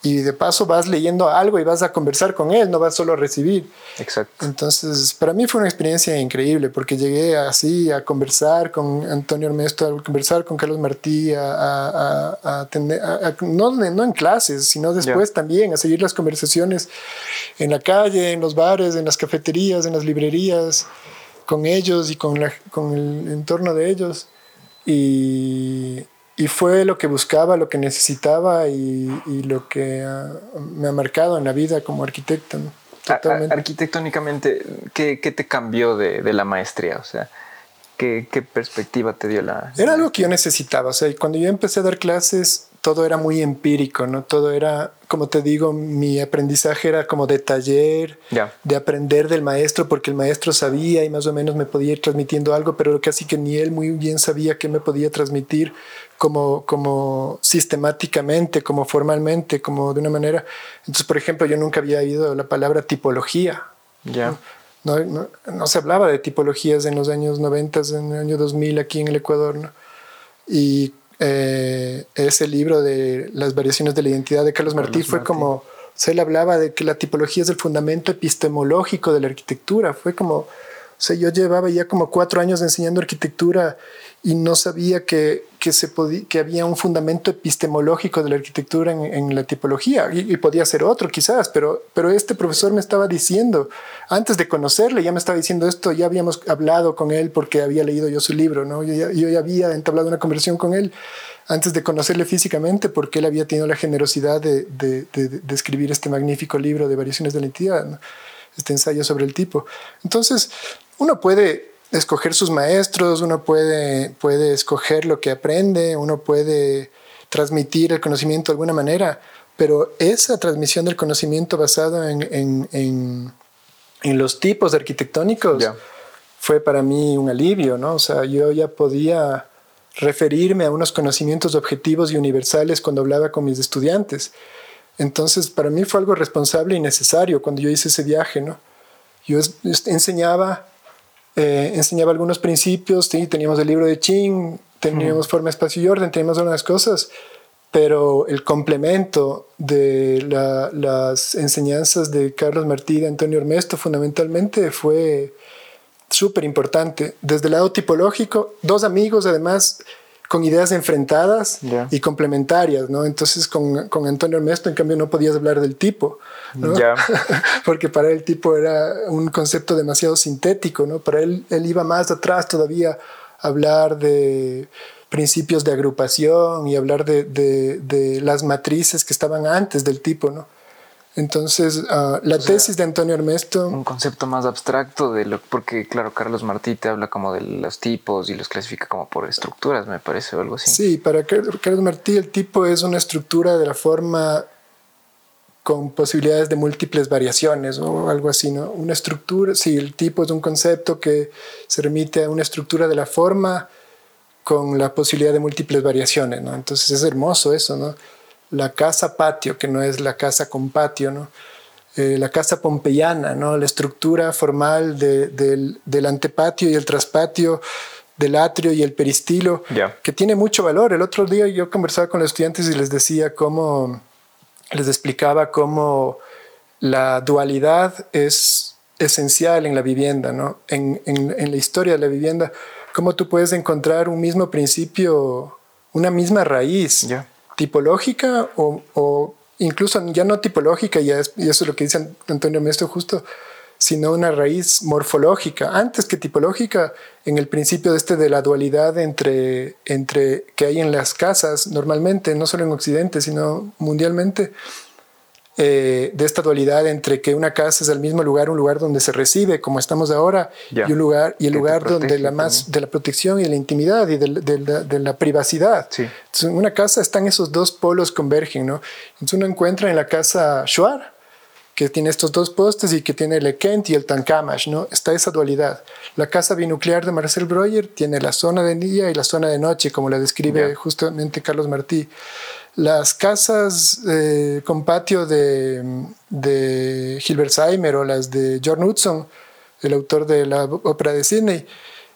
y de paso vas leyendo algo y vas a conversar con él, no vas solo a recibir. Exacto. Entonces, para mí fue una experiencia increíble porque llegué así a conversar con Antonio Ernesto, a conversar con Carlos Martí, a, a, a, no, no, en clases, sino después también a seguir las conversaciones en la calle, en los bares, en las cafeterías, en las librerías, con ellos y con, la, con el entorno de ellos. Y y fue lo que buscaba, lo que necesitaba y, y lo que ah, me ha marcado en la vida como arquitecto. Totalmente. arquitectónicamente, ¿qué, ¿qué, te cambió de, de, la maestría? O sea, ¿qué, ¿qué, perspectiva te dio la... Era algo que yo necesitaba. O sea, cuando yo empecé a dar clases, todo era muy empírico, ¿no? Todo era, como te digo, mi aprendizaje era como de taller, de aprender del maestro, porque el maestro sabía y más o menos me podía ir transmitiendo algo, pero casi que ni él muy bien sabía qué me podía transmitir como, como sistemáticamente, como formalmente, como de una manera. Entonces, por ejemplo, yo nunca había oído la palabra tipología. Ya. No, no, se hablaba de tipologías en los años 90, en el año 2000 aquí en el Ecuador. ¿no? Y eh, ese libro de las variaciones de la identidad de Carlos, Martí fue como, se él hablaba de que la tipología es el fundamento epistemológico de la arquitectura, fue como O sea, yo llevaba ya como cuatro años enseñando arquitectura y no sabía que, que, se podía, que había un fundamento epistemológico de la arquitectura en, en la tipología. Y, podía ser otro quizás, pero, pero este profesor me estaba diciendo, antes de conocerle, ya me estaba diciendo esto, ya habíamos hablado con él porque había leído yo su libro, ¿no? yo, ya, yo ya había entablado una conversación con él antes de conocerle físicamente porque él había tenido la generosidad de, de, de, escribir este magnífico libro de variaciones de la entidad, este ensayo sobre el tipo. Entonces, uno puede escoger sus maestros, uno puede, puede escoger lo que aprende, uno puede transmitir el conocimiento de alguna manera, pero esa transmisión del conocimiento basado en, en, en, los tipos arquitectónicos fue para mí un alivio, ¿no? O sea, yo ya podía referirme a unos conocimientos objetivos y universales cuando hablaba con mis estudiantes. Entonces, para mí fue algo responsable y necesario cuando yo hice ese viaje, ¿no? Yo enseñaba eh, enseñaba algunos principios, teníamos el libro de Ching, teníamos forma, espacio y orden, teníamos algunas cosas, pero el complemento de las enseñanzas de Carlos Martí y de Antonio Ormesto fundamentalmente fue súper importante. Desde el lado tipológico, dos amigos además con ideas enfrentadas y complementarias, ¿no? Entonces con, con Antonio Ernesto, en cambio, no podías hablar del tipo, ¿no? Porque para él el tipo era un concepto demasiado sintético, ¿no? Para él, él iba más atrás todavía a hablar de principios de agrupación y hablar de, de, de las matrices que estaban antes del tipo, ¿no? Entonces, ah, la tesis de Antonio Ernesto... Un concepto más abstracto de lo... Porque, claro, Carlos Martí te habla como de los tipos y los clasifica como por estructuras, me parece, o algo así. Sí, para Carlos Martí el tipo es una estructura de la forma con posibilidades de múltiples variaciones o algo así, ¿no? Una estructura, sí, el tipo es un concepto que se remite a una estructura de la forma con la posibilidad de múltiples variaciones, ¿no? Entonces es hermoso eso, ¿no? La casa patio, que no es la casa con patio, ¿no? Eh, la casa pompeyana, ¿no? la estructura formal del, del, antepatio y el traspatio, del atrio y el peristilo, que tiene mucho valor. El otro día yo conversaba con los estudiantes y les decía cómo, les explicaba cómo la dualidad es esencial en la vivienda, ¿no? en, en, en la historia de la vivienda, cómo tú puedes encontrar un mismo principio, una misma raíz tipológica o, incluso ya no tipológica, y eso es lo que dice Antonio Mesto justo, sino una raíz morfológica, antes que tipológica, en el principio este de la dualidad entre, entre que hay en las casas normalmente, no solo en Occidente, sino mundialmente, eh, de esta dualidad entre que una casa es el mismo lugar, un lugar donde se recibe, como estamos ahora, y un lugar y el lugar donde la más de la protección y la intimidad y de, la, privacidad. Entonces, en una casa están esos dos polos convergen, ¿no? Entonces uno encuentra en la casa Shuar, que tiene estos dos postes y que tiene el Kent y el Tankamash, ¿no? Está esa dualidad. La casa binuclear de Marcel Breuer tiene la zona de día y la zona de noche, como la describe justamente Carlos Martí. Las casas eh, con patio de, de Hilberseimer o las de John Hudson, el autor de la ópera de Sydney,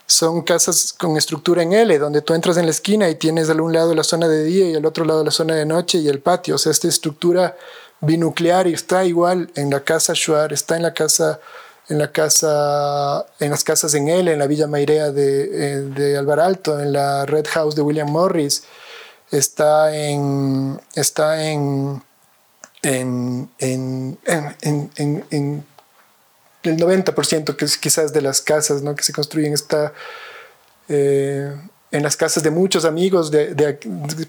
son casas con estructura en L, donde tú entras en la esquina y tienes al un lado la zona de día y al otro lado la zona de noche y el patio. O sea, esta estructura binuclear está igual en la casa Shuar, está en la casa en la casa en las casas en L, en la Villa Mairea de, eh, de Alvar Alto, en la Red House de William Morris, está en, está en, en, en, en el 90% que es quizás de las casas ¿no? que se construyen está eh, en las casas de muchos amigos, de,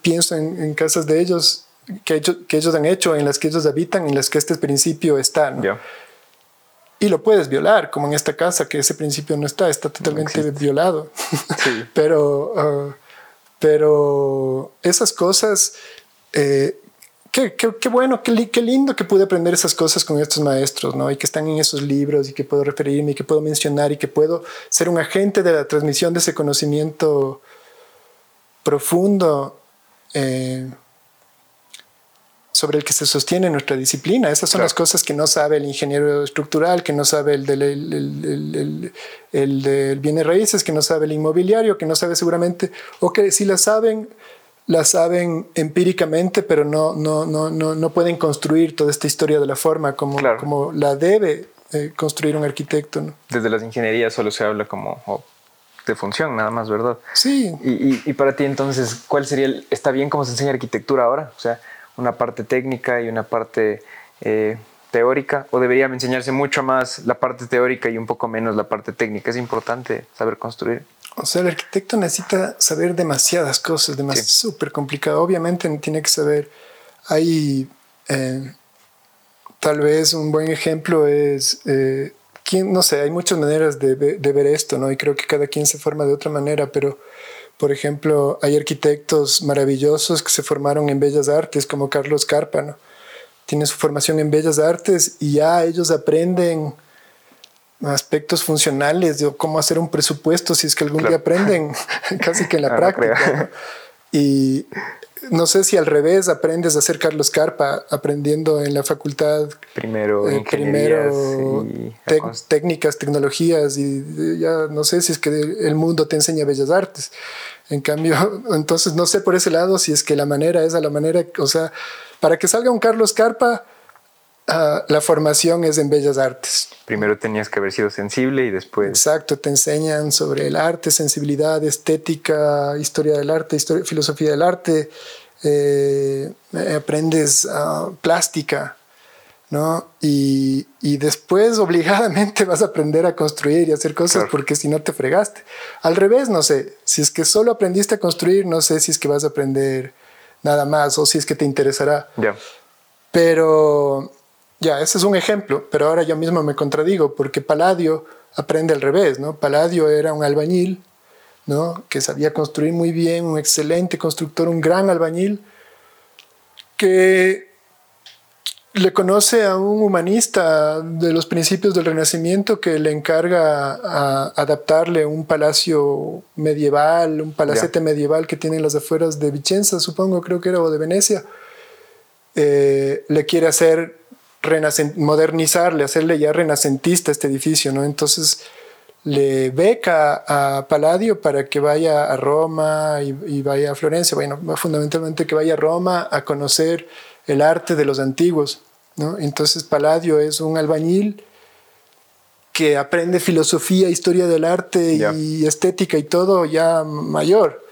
pienso en, casas de ellos que, que, ellos han hecho, en las que ellos habitan, en las que este principio está. ¿no? Y lo puedes violar, como en esta casa, que ese principio no está, está totalmente violado. Sí. Pero... Uh, pero esas cosas, eh, qué, qué, bueno, qué, qué, lindo que pude aprender esas cosas con estos maestros, ¿no? Y que están en esos libros y que puedo referirme y que puedo mencionar y que puedo ser un agente de la transmisión de ese conocimiento profundo. Eh, sobre el que se sostiene nuestra disciplina. Esas son las cosas que no sabe el ingeniero estructural, que no sabe el del, el, el, bienes raíces, que no sabe el inmobiliario, que no sabe seguramente, o que si la saben, la saben empíricamente, pero no, no, no, no, no pueden construir toda esta historia de la forma como, como la debe eh, construir un arquitecto. ¿no? Desde las ingenierías solo se habla como de función, nada más, ¿verdad? Sí. Y, para ti entonces, ¿cuál sería el, está bien cómo se enseña arquitectura ahora? O sea, una parte técnica y una parte eh, teórica, o debería enseñarse mucho más la parte teórica y un poco menos la parte técnica. Es importante saber construir. O sea, el arquitecto necesita saber demasiadas cosas, demasiado súper complicado. Obviamente tiene que saber, hay eh, tal vez un buen ejemplo es eh, no sé, hay muchas maneras de, ver esto, ¿no? Y creo que cada quien se forma de otra manera, pero, por ejemplo, hay arquitectos maravillosos que se formaron en Bellas Artes, como Carlos Carpa, ¿no? Tiene su formación en Bellas Artes y ya ellos aprenden aspectos funcionales de cómo hacer un presupuesto, si es que algún día aprenden, casi que en la práctica. Y no sé si al revés aprendes a hacer Carlos Carpa aprendiendo en la facultad primero, eh, primero técnicas, tecnologías y ya no sé si es que el mundo te enseña bellas artes. En cambio, entonces no sé por ese lado si es que la manera es a la manera, o sea, para que salga un Carlos Carpa, ah, la formación es en bellas artes. Primero tenías que haber sido sensible y después... Exacto, te enseñan sobre el arte, sensibilidad, estética, historia del arte, historia, filosofía del arte, eh, aprendes ah, plástica, ¿no? Y, después obligadamente vas a aprender a construir y hacer cosas porque si no te fregaste. Al revés, no sé, si es que solo aprendiste a construir, no sé si es que vas a aprender nada más o si es que te interesará. Pero ya, ese es un ejemplo, pero ahora yo mismo me contradigo porque Palladio aprende al revés, ¿no? Palladio era un albañil, ¿no? Que sabía construir muy bien, un excelente constructor, un gran albañil, que le conoce a un humanista de los principios del Renacimiento que le encarga a adaptarle un palacio medieval, un palacete medieval que tiene en las afueras de Vicenza, supongo, creo que era, o de Venecia. Eh, le quiere hacer modernizarle, hacerle ya renacentista este edificio, ¿no? Entonces le beca a Palladio para que vaya a Roma y, vaya a Florencia, bueno, fundamentalmente que vaya a Roma a conocer el arte de los antiguos, ¿no? Entonces Palladio es un albañil que aprende filosofía, historia del arte y estética y todo ya mayor,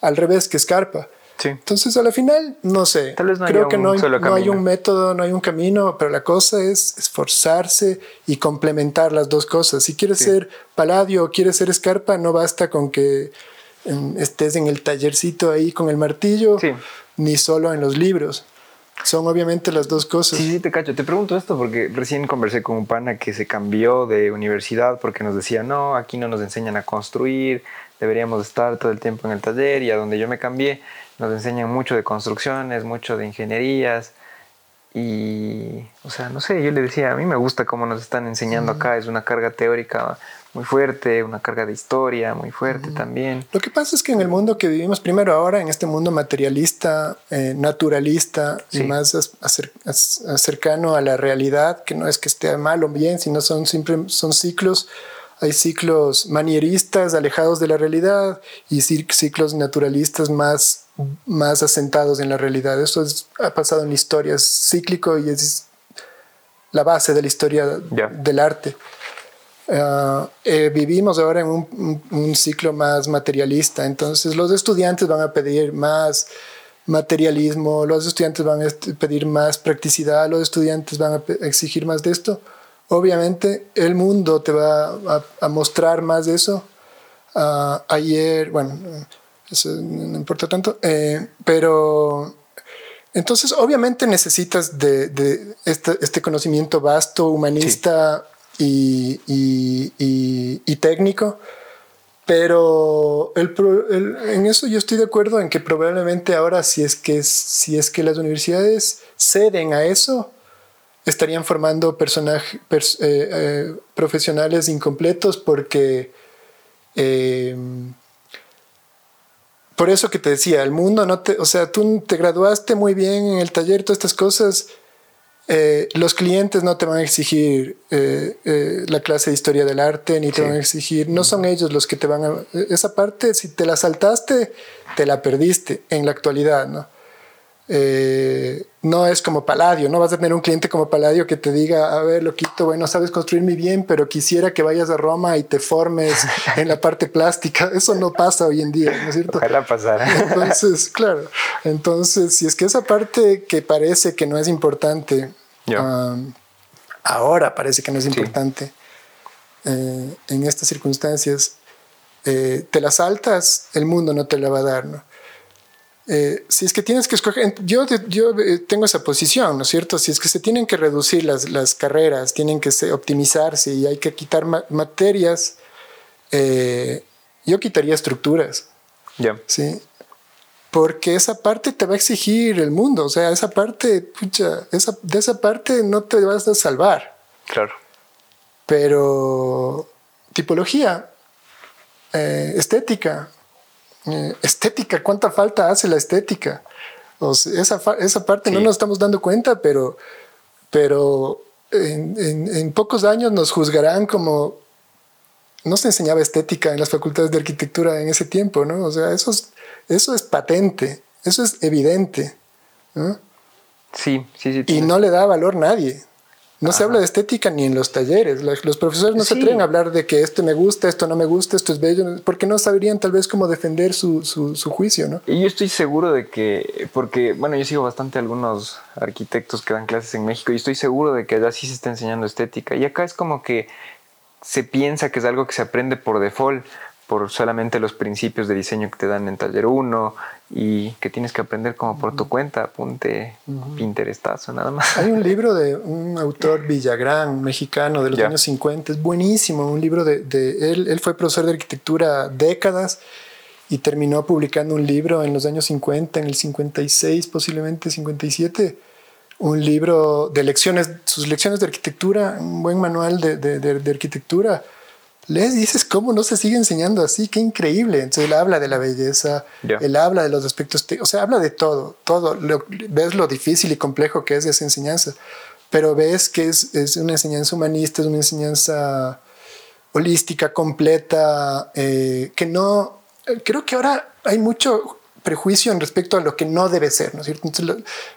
al revés que Scarpa. Entonces, a la final, no sé. Creo que no hay, no hay, un método, no hay un camino, pero la cosa es esforzarse y complementar las dos cosas. Si quieres ser paladio o quieres ser escarpa, no basta con que em, estés en el tallercito ahí con el martillo, ni solo en los libros. Son obviamente las dos cosas. Sí, sí, te cacho. Te pregunto esto porque recién conversé con un pana que se cambió de universidad porque nos decía, no, aquí no nos enseñan a construir, deberíamos estar todo el tiempo en el taller y a donde yo me cambié nos enseñan mucho de construcciones, mucho de ingenierías. Y, o sea, no sé, yo le decía, a mí me gusta cómo nos están enseñando acá, es una carga teórica muy fuerte, una carga de historia muy fuerte también. Lo que pasa es que en el mundo que vivimos, primero ahora, en este mundo materialista, eh, naturalista y más cercano a la realidad, que no es que esté mal o bien, sino son, siempre, son ciclos hay ciclos manieristas alejados de la realidad y ciclos naturalistas más, más asentados en la realidad. Eso ha pasado en la historia, es cíclico y es la base de la historia del arte. Ah, eh, vivimos ahora en un, un, ciclo más materialista, entonces los estudiantes van a pedir más materialismo, los estudiantes van a pedir más practicidad, los estudiantes van a exigir más de esto Obviamente el mundo te va a, mostrar más de eso. Ah, ayer, bueno, eso no importa tanto, eh, pero entonces obviamente necesitas de, este, este, conocimiento vasto, humanista y, técnico, pero en eso yo estoy de acuerdo en que probablemente ahora si es que, si es que las universidades ceden a eso, estarían formando personajes eh, eh, profesionales incompletos porque eh, por eso que te decía, el mundo no te, o sea, tú te graduaste muy bien en el taller, todas estas cosas, los clientes no te van a exigir la clase de historia del arte, ni te van a exigir, no son ellos los que te van a, esa parte, si te la saltaste, te la perdiste en la actualidad, ¿no? Eh, no es como Paladio, no vas a tener un cliente como Paladio que te diga, a ver, loquito, bueno, sabes construirme bien, pero quisiera que vayas a Roma y te formes en la parte plástica. Eso no pasa hoy en día, ¿no es cierto? Ojalá pasara. Entonces, claro, entonces, si es que esa parte que parece que no es importante, um, ahora parece que no es importante, eh, en estas circunstancias, eh, te las saltas, el mundo no te la va a dar, ¿no? Eh, si es que tienes que escoger, yo, yo eh, tengo esa posición, ¿no es cierto? Si es que se tienen que reducir las, las carreras, tienen que optimizarse y hay que quitar materias, eh, yo quitaría estructuras. Ya. Sí. Porque esa parte te va a exigir el mundo, o sea, esa parte, pucha, esa, de esa parte no te vas a salvar. Claro. Pero tipología, estética, eh, estética, ¿cuánta falta hace la estética? O esa, esa parte no nos estamos dando cuenta, pero, pero en, pocos años nos juzgarán como no se enseñaba estética en las facultades de arquitectura en ese tiempo, ¿no? O sea, eso es, eso es patente, eso es evidente. Sí, sí, sí. Y no le da valor nadie. No se habla de estética ni en los talleres. Los profesores no se atreven a hablar de que esto me gusta, esto no me gusta, esto es bello, porque no sabrían tal vez cómo defender su, su, juicio, ¿no? Y yo estoy seguro de que, porque, bueno, yo sigo bastante a algunos arquitectos que dan clases en México y estoy seguro de que allá sí se está enseñando estética. Y acá es como que se piensa que es algo que se aprende por default por solamente los principios de diseño que te dan en taller 1 y que tienes que aprender como por tu cuenta, apunte Pinterestazo, nada más. Hay un libro de un autor Villagrán, mexicano, de los años 50, es buenísimo, un libro de, de, él, él fue profesor de arquitectura décadas y terminó publicando un libro en los años 50, en el 56, posiblemente 57, un libro de lecciones, sus lecciones de arquitectura, un buen manual de, de, de arquitectura lees y dices, ¿cómo no se sigue enseñando así? Qué increíble. Entonces él habla de la belleza, él habla de los aspectos, o sea, habla de todo, todo. ves lo difícil y complejo que es esa enseñanza, pero ves que es, es una enseñanza humanista, es una enseñanza holística, completa, eh, que no, creo que ahora hay mucho prejuicio en respecto a lo que no debe ser, ¿no es cierto?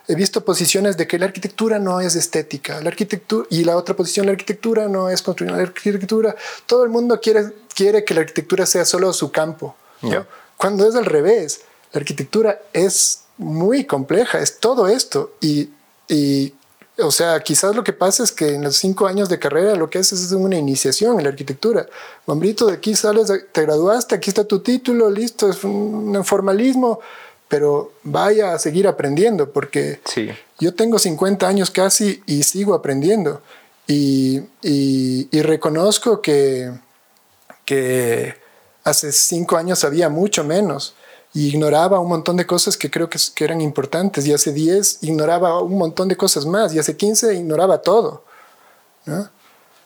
he visto posiciones de que la arquitectura no es estética, la arquitectura y la otra posición, la arquitectura no es construir la arquitectura. Todo el mundo quiere, quiere que la arquitectura sea solo su campo, cuando es al revés. La arquitectura es muy compleja, es todo esto y, y o sea, quizás lo que pasa es que en los cinco años de carrera lo que haces es una iniciación en la arquitectura. Bombrito, de aquí sales, te graduaste, aquí está tu título, listo, es un formalismo, pero vaya a seguir aprendiendo porque yo tengo 50 años casi y sigo aprendiendo. Y, y, reconozco que, que hace cinco años había mucho menos y ignoraba un montón de cosas que creo que, que eran importantes. Y hace 10 ignoraba un montón de cosas más. Y hace 15 ignoraba todo. ¿no?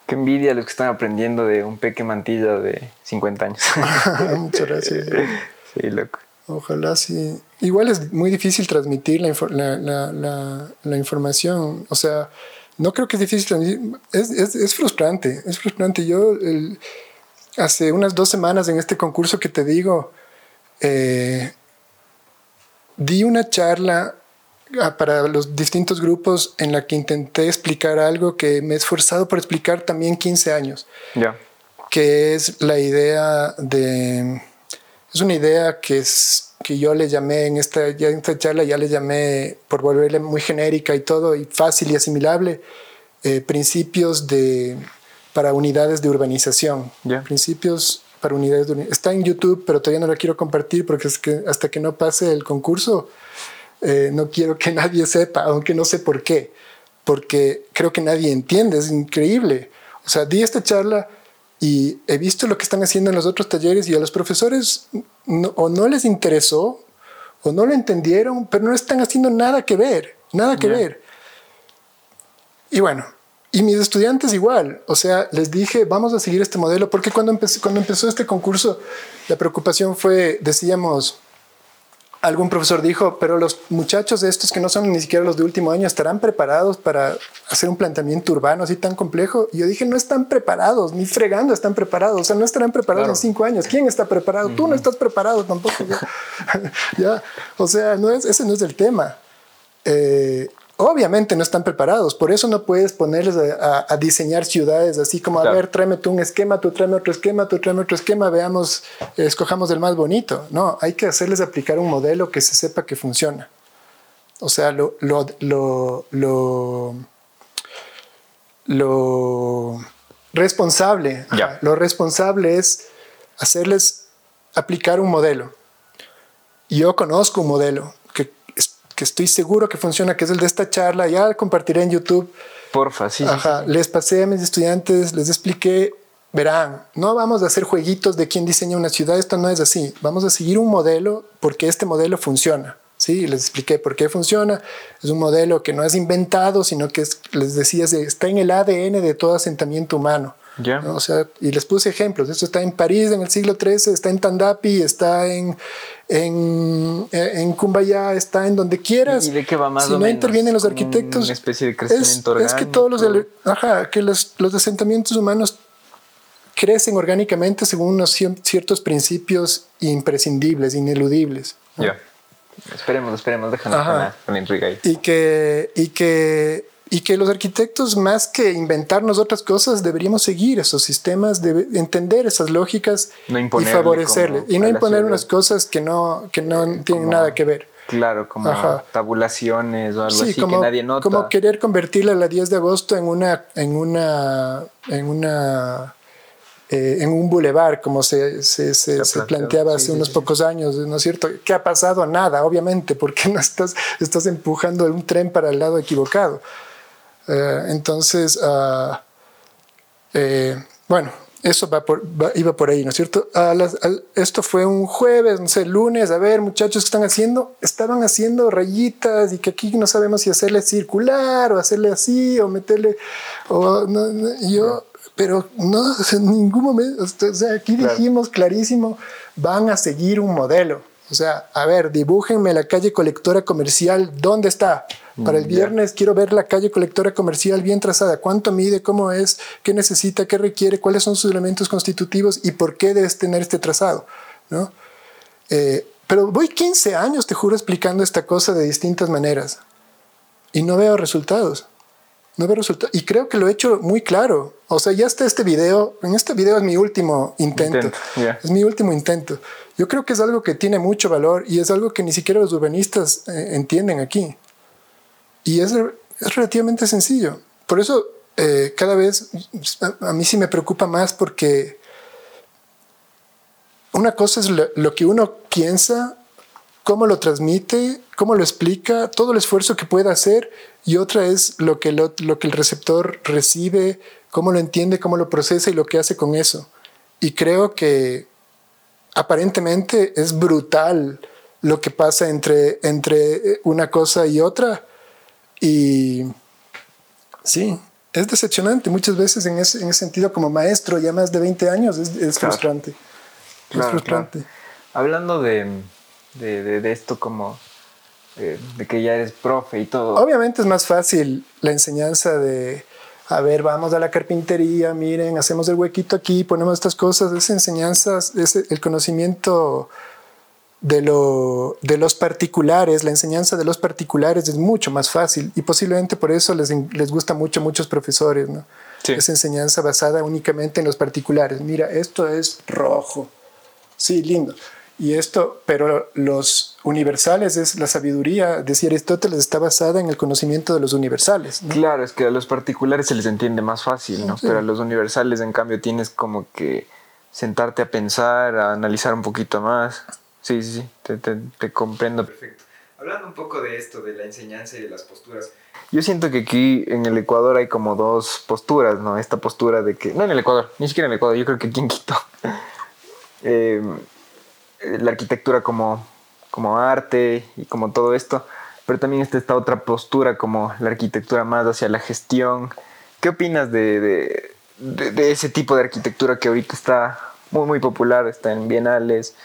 Qué envidia los que están aprendiendo de un peque mantilla de 50 años. Muchas gracias. sí, loco. Ojalá sí. Igual es muy difícil transmitir la, la, la, la, información. O sea, no creo que es difícil transmitir. Es, es, es frustrante. Es frustrante. Yo hace unas dos semanas en este concurso que te digo, eh, di una charla ah, para los distintos grupos en la que intenté explicar algo que me he esforzado por explicar también 15 años. Que es la idea de... Es una idea que, es, que yo le llamé en esta, ya en esta charla, ya le llamé por volverle muy genérica y todo, y fácil y asimilable, eh, principios de, para unidades de urbanización. Principios para unidades de Está en YouTube, pero todavía no la quiero compartir porque es que hasta que no pase el concurso, eh, no quiero que nadie sepa, aunque no sé por qué, porque creo que nadie entiende, es increíble. O sea, di esta charla y he visto lo que están haciendo en los otros talleres y a los profesores o no les interesó o no lo entendieron, pero no están haciendo nada que ver, nada que ver. Y bueno, y mis estudiantes igual, o sea, les dije, vamos a seguir este modelo, porque cuando empezó, cuando empezó este concurso, la preocupación fue, decíamos, algún profesor dijo, pero los muchachos de estos que no son ni siquiera los de último año estarán preparados para hacer un planteamiento urbano así tan complejo. Y yo dije, no están preparados, ni fregando están preparados, o sea, no estarán preparados en cinco años. ¿Quién está preparado? Tú no estás preparado tampoco. ya, o sea, no es, ese no es el tema. eh, obviamente no están preparados. Por eso no puedes ponerles a, diseñar ciudades así como, a ver, tráeme tú un esquema, tú tráeme otro esquema, tú tráeme otro esquema, veamos, escojamos el más bonito. No, hay que hacerles aplicar un modelo que se sepa que funciona. O sea, lo, lo, lo, lo, lo responsable, lo responsable es hacerles aplicar un modelo. Yo conozco un modelo que estoy seguro que funciona, que es el de esta charla, ya compartiré en YouTube. Porfa, sí. Ajá, les pasé a mis estudiantes, les expliqué, verán, no vamos a hacer jueguitos de quién diseña una ciudad, esto no es así, vamos a seguir un modelo porque este modelo funciona. Sí, les expliqué por qué funciona. Es un modelo que no es inventado, sino que les decía, está en el ADN de todo asentamiento humano. O sea, y les puse ejemplos. Esto está en París en el siglo XIII, está en Tandapi, está en, en, en Kumbaya, está en donde quieras. ¿Y de qué va más Si no intervienen los arquitectos. Una especie de crecimiento es, es que todos los, ajá, que los, los asentamientos humanos crecen orgánicamente según unos ciertos principios imprescindibles, ineludibles. Ya. Esperemos, esperemos, déjanos con la, con intriga ahí. Y que, y que y que los arquitectos, más que inventarnos otras cosas, deberíamos seguir esos sistemas, de entender esas lógicas y favorecerle. Y no imponer unas cosas que no, que no tienen nada que ver. Claro, como tabulaciones o algo así como, que nadie nota. Como querer convertirla la 10 de agosto en una, en una, en una, eh, en un bulevar, como se, se, se, planteaba hace unos pocos años, ¿no es cierto? ¿Qué ha pasado? Nada, obviamente, porque no estás, estás empujando un tren para el lado equivocado. Eh, entonces, ah, eh, bueno, eso va por, iba por ahí, ¿no es cierto? esto fue un jueves, no sé, lunes, a ver, muchachos, ¿qué están haciendo? Estaban haciendo rayitas y que aquí no sabemos si hacerle circular o hacerle así o meterle, o yo, pero no, en ningún momento, o sea, aquí dijimos clarísimo, van a seguir un modelo. O sea, a ver, dibújenme la calle colectora comercial, ¿dónde está? Para el viernes quiero ver la calle colectora comercial bien trazada. ¿Cuánto mide? ¿Cómo es? ¿Qué necesita? ¿Qué requiere? ¿Cuáles son sus elementos constitutivos? ¿Y por qué debes tener este trazado? ¿No? Eh, pero voy 15 años, te juro, explicando esta cosa de distintas maneras y no veo resultados. No veo resultados. Y creo que lo he hecho muy claro. O sea, ya está este video. En este video es mi último intento. Es mi último intento. Yo creo que es algo que tiene mucho valor y es algo que ni siquiera los urbanistas eh, entienden aquí. Y es, es relativamente sencillo. Por eso eh, cada vez a, mí sí me preocupa más porque una cosa es lo, que uno piensa, cómo lo transmite, cómo lo explica, todo el esfuerzo que pueda hacer y otra es lo que, lo, que el receptor recibe, cómo lo entiende, cómo lo procesa y lo que hace con eso. Y creo que aparentemente es brutal lo que pasa entre, entre una cosa y otra y sí, es decepcionante. Muchas veces en ese, en ese sentido, como maestro, ya más de 20 años, es, frustrante. es frustrante. Hablando de, de, de, esto como eh, de que ya eres profe y todo. Obviamente es más fácil la enseñanza de, a ver, vamos a la carpintería, miren, hacemos el huequito aquí, ponemos estas cosas. Esa enseñanza, es el conocimiento de, lo, de los particulares, la enseñanza de los particulares es mucho más fácil y posiblemente por eso les, les gusta mucho a muchos profesores, ¿no? Esa enseñanza basada únicamente en los particulares. Mira, esto es rojo. Sí, lindo. Y esto, pero los universales es la sabiduría, decía Aristóteles, está basada en el conocimiento de los universales. Claro, es que a los particulares se les entiende más fácil, ¿no? Pero a los universales, en cambio, tienes como que sentarte a pensar, a analizar un poquito más. Sí, sí, sí, te, te, te, comprendo perfecto. Hablando un poco de esto, de la enseñanza y de las posturas. Yo siento que aquí en el Ecuador hay como dos posturas, ¿no? Esta postura de que, no en el Ecuador, ni siquiera en el Ecuador, yo creo que aquí en Quito. Em, la arquitectura como, como arte y como todo esto, pero también está esta otra postura como la arquitectura más hacia la gestión. ¿Qué opinas de, de, de, de ese tipo de arquitectura que ahorita está muy, muy popular, está en bienales?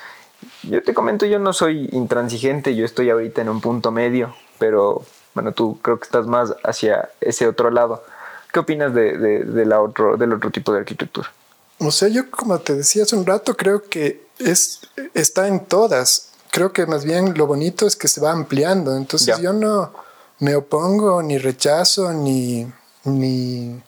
Yo te comento, yo no soy intransigente, yo estoy ahorita en un punto medio, pero bueno, tú creo que estás más hacia ese otro lado. ¿Qué opinas de, la otro, del otro tipo de arquitectura? O sea, yo como te decía hace un rato, creo que es, está en todas. Creo que más bien lo bonito es que se va ampliando. Entonces yo no, me opongo, ni rechazo, ni, ni,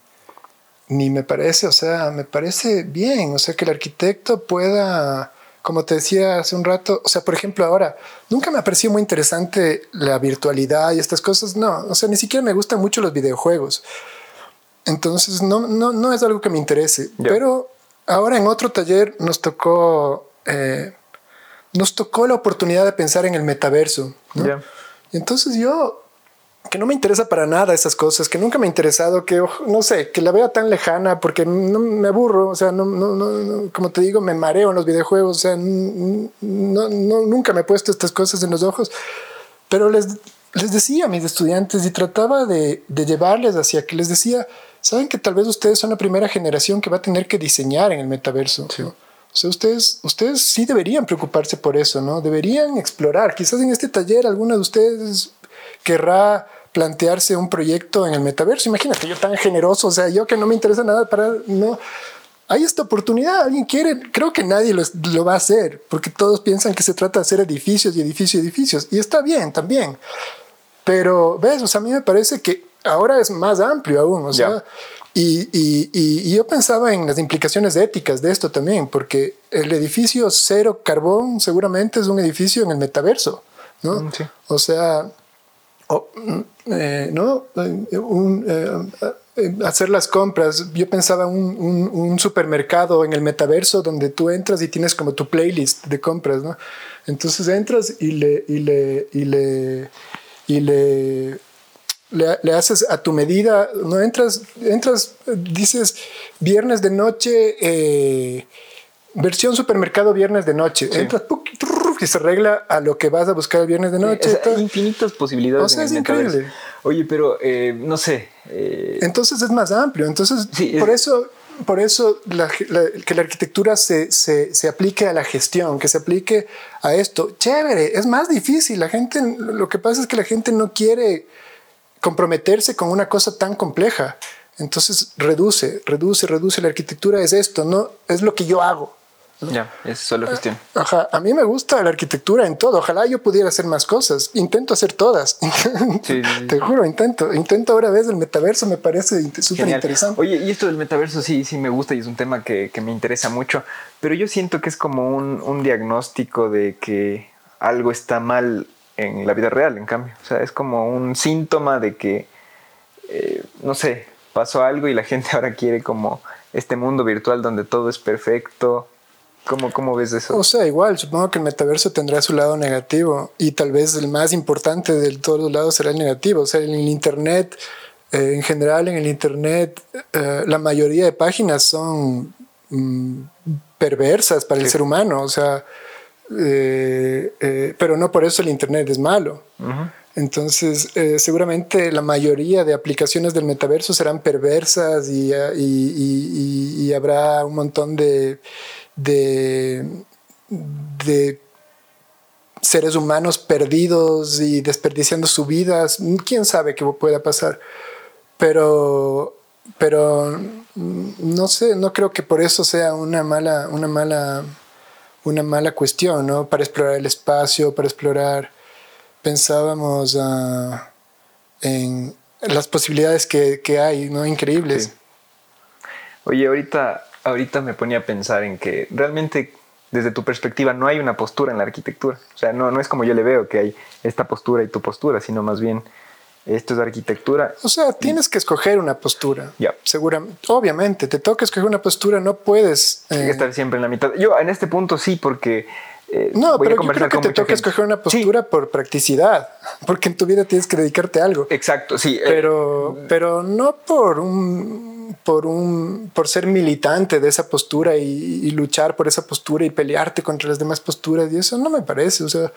ni me parece, o sea, me parece bien, o sea, que el arquitecto pueda, como te decía hace un rato, o sea, por ejemplo, ahora, nunca me ha parecido muy interesante la virtualidad y estas cosas, no, o sea, ni siquiera me gustan mucho los videojuegos. Entonces, no, no, no es algo que me interese, pero ahora en otro taller nos tocó... Eh, nos tocó la oportunidad de pensar en el metaverso. Y entonces yo, que no me interesa para nada esas cosas, que nunca me ha interesado, que no sé, que la vea tan lejana porque no me aburro, o sea, no, no, no, como te digo, me mareo en los videojuegos, o sea, no, nunca me he puesto estas cosas en los ojos, pero les, les decía a mis estudiantes y trataba de, de llevarles hacia que les decía, saben que tal vez ustedes son la primera generación que va a tener que diseñar en el metaverso. O sea, ustedes, ustedes sí deberían preocuparse por eso, ¿no? Deberían explorar. Quizás en este taller alguna de ustedes querrá plantearse un proyecto en el metaverso. Imagínate, yo tan generoso, o sea, yo que no me interesa nada para... No, hay esta oportunidad, alguien quiere, creo que nadie lo, lo, va a hacer, porque todos piensan que se trata de hacer edificios y edificios y edificios, y está bien también. Pero, ¿ves? O sea, a mí me parece que ahora es más amplio aún, o sea, y, y, y, yo pensaba en las implicaciones éticas de esto también, porque el edificio cero carbón seguramente es un edificio en el metaverso, ¿no? Mm, o sea, mm, eh, ¿no? Eh, eh, hacer las compras. Yo pensaba un, un, un, supermercado en el metaverso donde tú entras y tienes como tu playlist de compras, ¿no? Entonces entras y le, y le, y le, y le le, haces a tu medida, no entras, entras, dices viernes de noche, eh, versión supermercado viernes de noche, entras y se arregla a lo que vas a buscar el viernes de noche. hay infinitas posibilidades. O sea, es increíble. Oye, pero eh, no sé. Eh, entonces es más amplio. Entonces, por eso por eso que la arquitectura se, se, se, aplique a la gestión, que se aplique a esto. Chévere, es más difícil. La gente, lo que pasa es que la gente no quiere comprometerse con una cosa tan compleja. Entonces reduce, reduce, reduce. La arquitectura es esto, no es lo que yo hago. Ya, es solo gestión. Ajá, a mí me gusta la arquitectura en todo. Ojalá yo pudiera hacer más cosas. Intento hacer todas. Te juro, intento. Intento ahora vez el metaverso, me parece súper interesante. Oye, y esto del metaverso sí, sí me gusta y es un tema que, que me interesa mucho, pero yo siento que es como un, un diagnóstico de que algo está mal en la vida real, en cambio. O sea, es como un síntoma de que, eh, no sé, pasó algo y la gente ahora quiere como este mundo virtual donde todo es perfecto. ¿Cómo, ¿Cómo ves eso? O sea, igual, supongo que el metaverso tendrá su lado negativo y tal vez el más importante de todos los lados será el negativo. O sea, en el Internet, eh, en general, en el Internet, eh, la mayoría de páginas son mm, perversas para el ser humano. O sea, eh, eh, pero no por eso el Internet es malo. Entonces, eh, seguramente la mayoría de aplicaciones del metaverso serán perversas y, y, habrá un montón de, de, de, seres humanos perdidos y desperdiciando sus vidas. ¿Quién sabe qué pueda pasar? Pero, pero mm, no sé, no creo que por eso sea una mala, una mala una mala cuestión, ¿no? Para explorar el espacio, para explorar, pensábamos ah, en las posibilidades que, que, hay, ¿no? Increíbles. Oye, ahorita, ahorita me ponía a pensar en que realmente desde tu perspectiva no hay una postura en la arquitectura. O sea, no, no es como yo le veo que hay esta postura y tu postura, sino más bien esto es arquitectura. O sea, tienes que escoger una postura. Ya. Seguramente. Obviamente, te toca escoger una postura, no puedes. Tienes que eh, estar siempre en la mitad. Yo en este punto sí, porque. Eh, no, pero yo creo que te toca escoger una postura por practicidad, porque en tu vida tienes que dedicarte a algo. Exacto, sí. Eh, pero, pero no por un, por un, por ser militante de esa postura y, y, luchar por esa postura y pelearte contra las demás posturas y eso no me parece. O sea,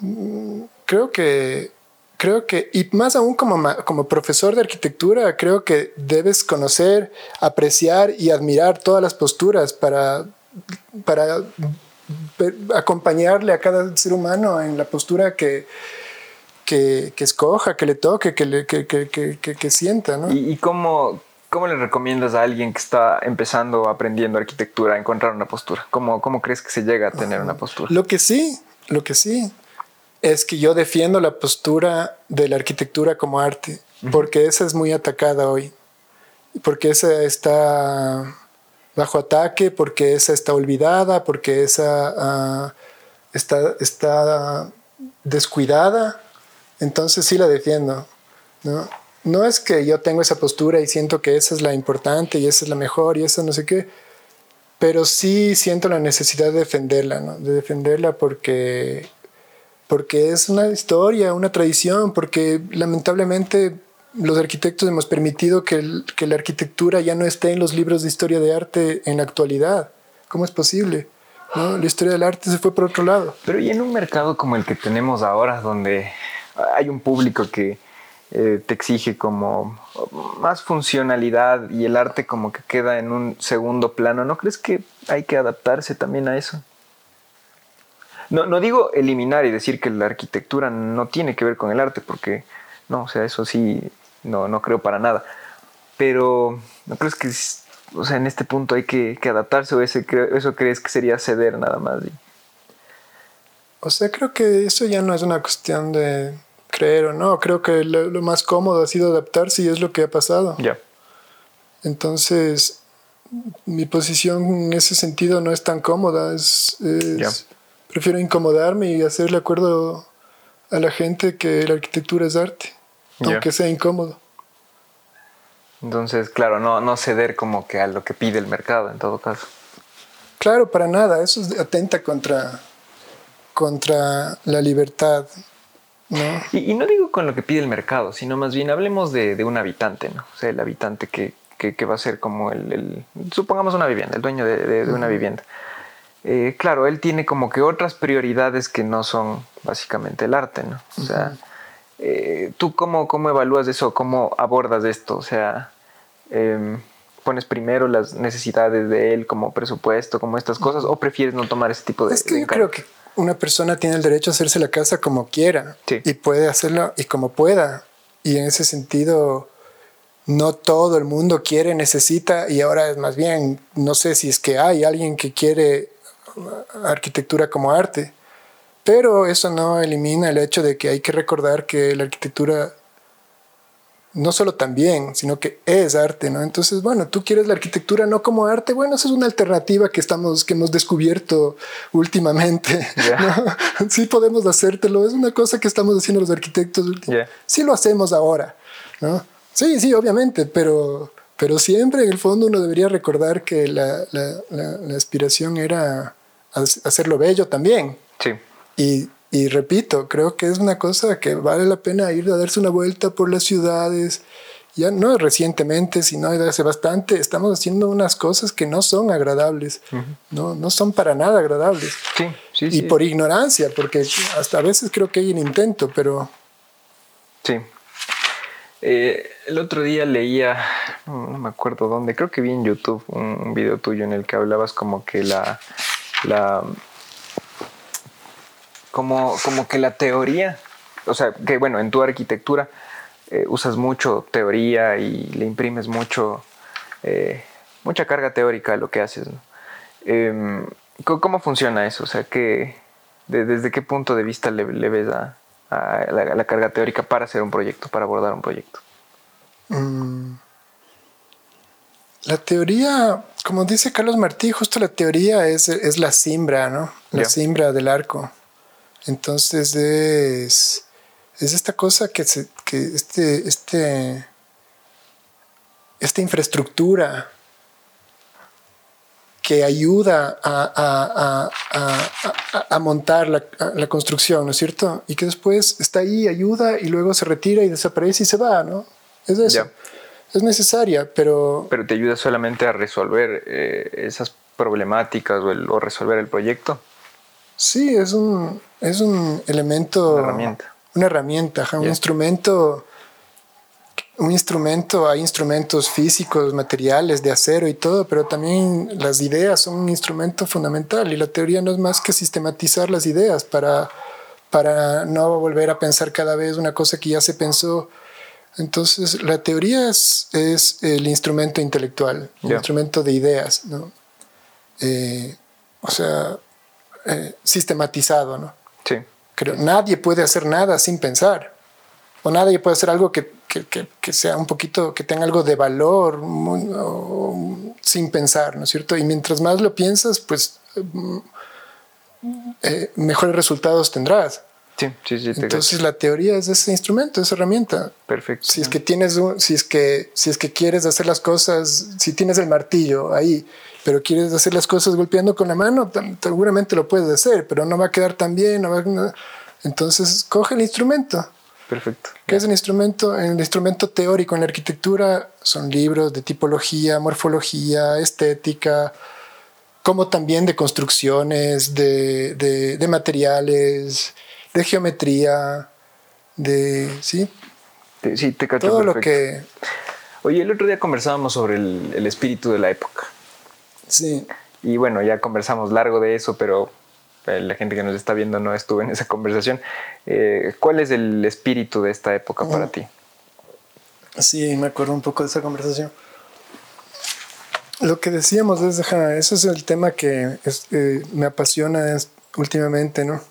mm, creo que creo que, y más aún como, como profesor de arquitectura, creo que debes conocer, apreciar y admirar todas las posturas para, para acompañarle a cada ser humano en la postura que, que, que escoja, que le toque, que, le, que, que, que sienta. ¿no? ¿Y, y cómo, cómo, le recomiendas a alguien que está empezando, aprendiendo arquitectura, a encontrar una postura? ¿Cómo, ¿Cómo crees que se llega a tener una postura? Lo que sí, lo que sí es que yo defiendo la postura de la arquitectura como arte, porque esa es muy atacada hoy, porque esa está bajo ataque, porque esa está olvidada, porque esa ah, está, está descuidada, entonces sí la defiendo. ¿no? no es que yo tengo esa postura y siento que esa es la importante y esa es la mejor y esa no sé qué, pero sí siento la necesidad de defenderla, ¿no? de defenderla porque, porque es una historia, una tradición, porque lamentablemente los arquitectos hemos permitido que, la arquitectura ya no esté en los libros de historia de arte en la actualidad. ¿Cómo es posible? La historia del arte se fue por otro lado. Pero y en un mercado como el que tenemos ahora, donde hay un público que eh, te exige como más funcionalidad y el arte como que queda en un segundo plano. ¿No crees que hay que adaptarse también a eso? No, no digo eliminar y decir que la arquitectura no tiene que ver con el arte, porque no, o sea, eso sí, no, no creo para nada. Pero ¿no crees que o sea, en este punto hay que, adaptarse o ese, eso crees que sería ceder nada más? O sea, creo que eso ya no es una cuestión de creer o no. Creo que lo, más cómodo ha sido adaptarse y es lo que ha pasado. Ya. Entonces, mi posición en ese sentido no es tan cómoda. Es, Prefiero incomodarme y hacerle acuerdo a la gente que la arquitectura es arte, aunque sea incómodo. Entonces, claro, no, no ceder como que a lo que pide el mercado en todo caso. Claro, para nada. Eso atenta contra, contra la libertad y, no digo con lo que pide el mercado, sino más bien hablemos de, un habitante, ¿no? O sea, el habitante que, va a ser como el, supongamos una vivienda, el dueño de, una vivienda. Eh, claro, él tiene como que otras prioridades que no son básicamente el arte, ¿no? O sea, eh, ¿tú cómo, cómo evalúas eso? ¿Cómo abordas esto? O sea, em, ¿pones primero las necesidades de él como presupuesto, como estas cosas, o prefieres no tomar ese tipo de... Es que yo creo que una persona tiene el derecho a hacerse la casa como quiera y puede hacerlo y como pueda. Y en ese sentido, no todo el mundo quiere, necesita, y ahora es más bien, no sé si es que hay alguien que quiere arquitectura como arte, pero eso no elimina el hecho de que hay que recordar que la arquitectura no solo también, sino que es arte, ¿no? Entonces, bueno, tú quieres la arquitectura no como arte, bueno, esa es una alternativa que estamos, que hemos descubierto últimamente. Sí podemos hacértelo, es una cosa que estamos haciendo los arquitectos. Sí lo hacemos ahora, ¿no? Sí, sí, obviamente, pero, pero siempre en el fondo uno debería recordar que la, la, la, aspiración era hacerlo bello también. Sí. Y y repito, creo que es una cosa que vale la pena ir a darse una vuelta por las ciudades. Ya no recientemente, sino hace bastante, estamos haciendo unas cosas que no son agradables, no, no son para nada agradables. Sí, sí, y por ignorancia, porque hasta a veces creo que hay un intento, pero... Sí. Eh, el otro día leía, no, me acuerdo dónde, creo que vi en YouTube un, video tuyo en el que hablabas como que la, la como, como que la teoría, o sea, que bueno, en tu arquitectura eh, usas mucho teoría y le imprimes mucho, eh, mucha carga teórica a lo que haces. Em, ¿cómo, funciona eso? O sea, que, ¿desde qué punto de vista le, ves a, la, carga teórica para hacer un proyecto, para abordar un proyecto? Mm. La teoría, como dice Carlos Martí, justo la teoría es, es la simbra, ¿no? La simbra del arco. Entonces es, es esta cosa que, se, que este, este, esta infraestructura que ayuda a, a, montar la, la, construcción, ¿no es cierto? Y que después está ahí, ayuda y luego se retira y desaparece y se va, ¿no? Es eso. Es necesaria, pero... Pero te ayuda solamente a resolver eh, esas problemáticas o, el, o resolver el proyecto. Sí, es un, es un elemento. Una herramienta. Una herramienta, un instrumento. Un instrumento, hay instrumentos físicos, materiales, de acero y todo, pero también las ideas son un instrumento fundamental y la teoría no es más que sistematizar las ideas para, para no volver a pensar cada vez una cosa que ya se pensó. Entonces, la teoría es, es el instrumento intelectual, el instrumento de ideas, ¿no? Eh, o sea, eh, sistematizado, ¿no? Sí. Creo, nadie puede hacer nada sin pensar. O nadie puede hacer algo que, sea un poquito, que tenga algo de valor sin pensar, ¿no es cierto? Y mientras más lo piensas, pues mm, eh, mejores resultados tendrás. Sí, sí, sí. Entonces la teoría es ese instrumento, esa herramienta. Perfecto. Si es que tienes, si es que, si es que quieres hacer las cosas, si tienes el martillo ahí, pero quieres hacer las cosas golpeando con la mano, seguramente lo puedes hacer, pero no va a quedar tan bien. Entonces coge el instrumento. Perfecto. ¿Qué es el instrumento? El instrumento teórico en la arquitectura son libros de tipología, morfología, estética, como también de construcciones, de, de, de materiales de geometría, de... Sí, sí te cacho Todo lo que... Oye, el otro día conversábamos sobre el, espíritu de la época. Sí. Y bueno, ya conversamos largo de eso, pero eh, la gente que nos está viendo no estuvo en esa conversación. Eh, ¿Cuál es el espíritu de esta época para ti? Sí, me acuerdo un poco de esa conversación. Lo que decíamos es, ese es el tema que eh, me apasiona últimamente, ¿no?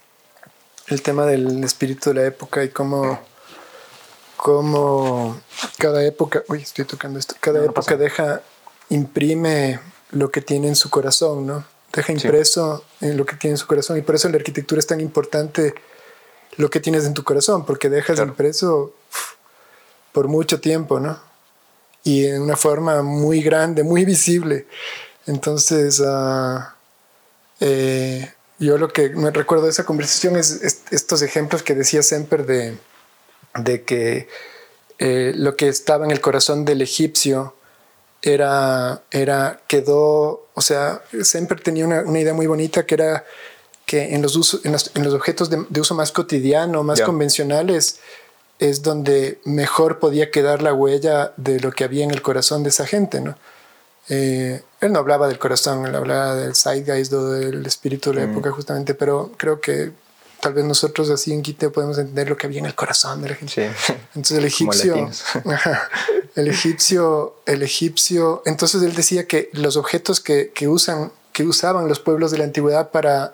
El tema del espíritu de la época y cómo, cómo cada época, uy, estoy tocando esto, cada época deja, imprime lo que tiene en su corazón, ¿no? Deja impreso en lo que tiene en su corazón y por eso la arquitectura es tan importante lo que tienes en tu corazón, porque dejas impreso por mucho tiempo, ¿no? Y en una forma muy grande, muy visible. Entonces, uh, eh, yo lo que me recuerdo de esa conversación es, estos ejemplos que decía Semper de, de que eh, lo que estaba en el corazón del egipcio era, era quedó, o sea, Semper tenía una, una idea muy bonita que era que en los, usos, en, los, en los objetos de, de, uso más cotidiano, más convencionales, es donde mejor podía quedar la huella de lo que había en el corazón de esa gente, ¿no? Eh, él no hablaba del corazón, él hablaba del zeitgeist o del espíritu de la mm. época justamente, pero creo que tal vez nosotros así en Quito podemos entender lo que había en el corazón de la gente. Entonces el egipcio, el egipcio, el egipcio, entonces él decía que los objetos que, que, usan, que usaban los pueblos de la antigüedad para,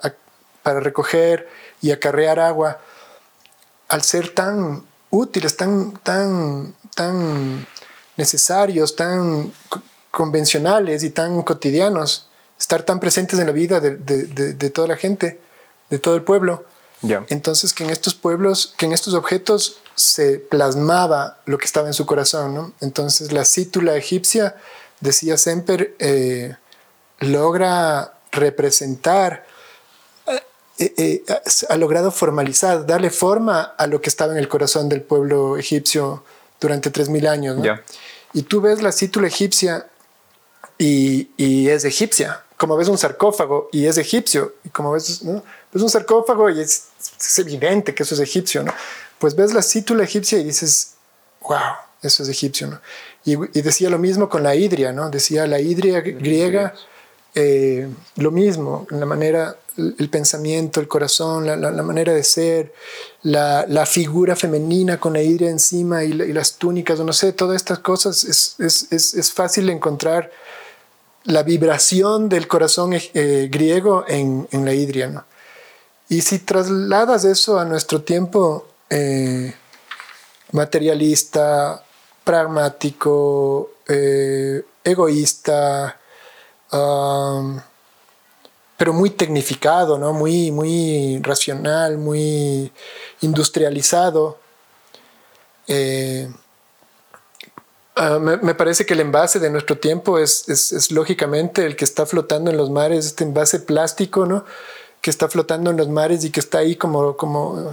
para recoger y acarrear agua, al ser tan útiles, tan, tan, tan necesarios, tan convencionales y tan cotidianos, estar tan presentes en la vida de, toda la gente, de todo el pueblo. Entonces que en estos pueblos, que en estos objetos se plasmaba lo que estaba en su corazón. Entonces la cítula egipcia, decía Semper, eh, logra representar, eh, eh, ha logrado formalizar, darle forma a lo que estaba en el corazón del pueblo egipcio durante 3.000 años. Y tú ves la cítula egipcia y, es egipcia. Como ves un sarcófago y es egipcio, y como ves, ¿no? ves un sarcófago y es, evidente que eso es egipcio, ¿no? Pues ves la cítula egipcia y dices, wow, eso es egipcio, ¿no? Y, decía lo mismo con la hidria, ¿no? Decía la hidria griega, eh, lo mismo, la manera, el pensamiento, el corazón, la, la, manera de ser, la, la, figura femenina con la hidria encima y, las túnicas, no sé, todas estas cosas es, es, es, es fácil encontrar la vibración del corazón eh, griego en, la hidria. Y si trasladas eso a nuestro tiempo eh, materialista, pragmático, eh, egoísta, pero muy tecnificado, ¿no? muy, muy racional, muy industrializado, Ah, me, parece que el envase de nuestro tiempo es, es, lógicamente el que está flotando en los mares, este envase plástico, ¿no? Que está flotando en los mares y que está ahí como, como,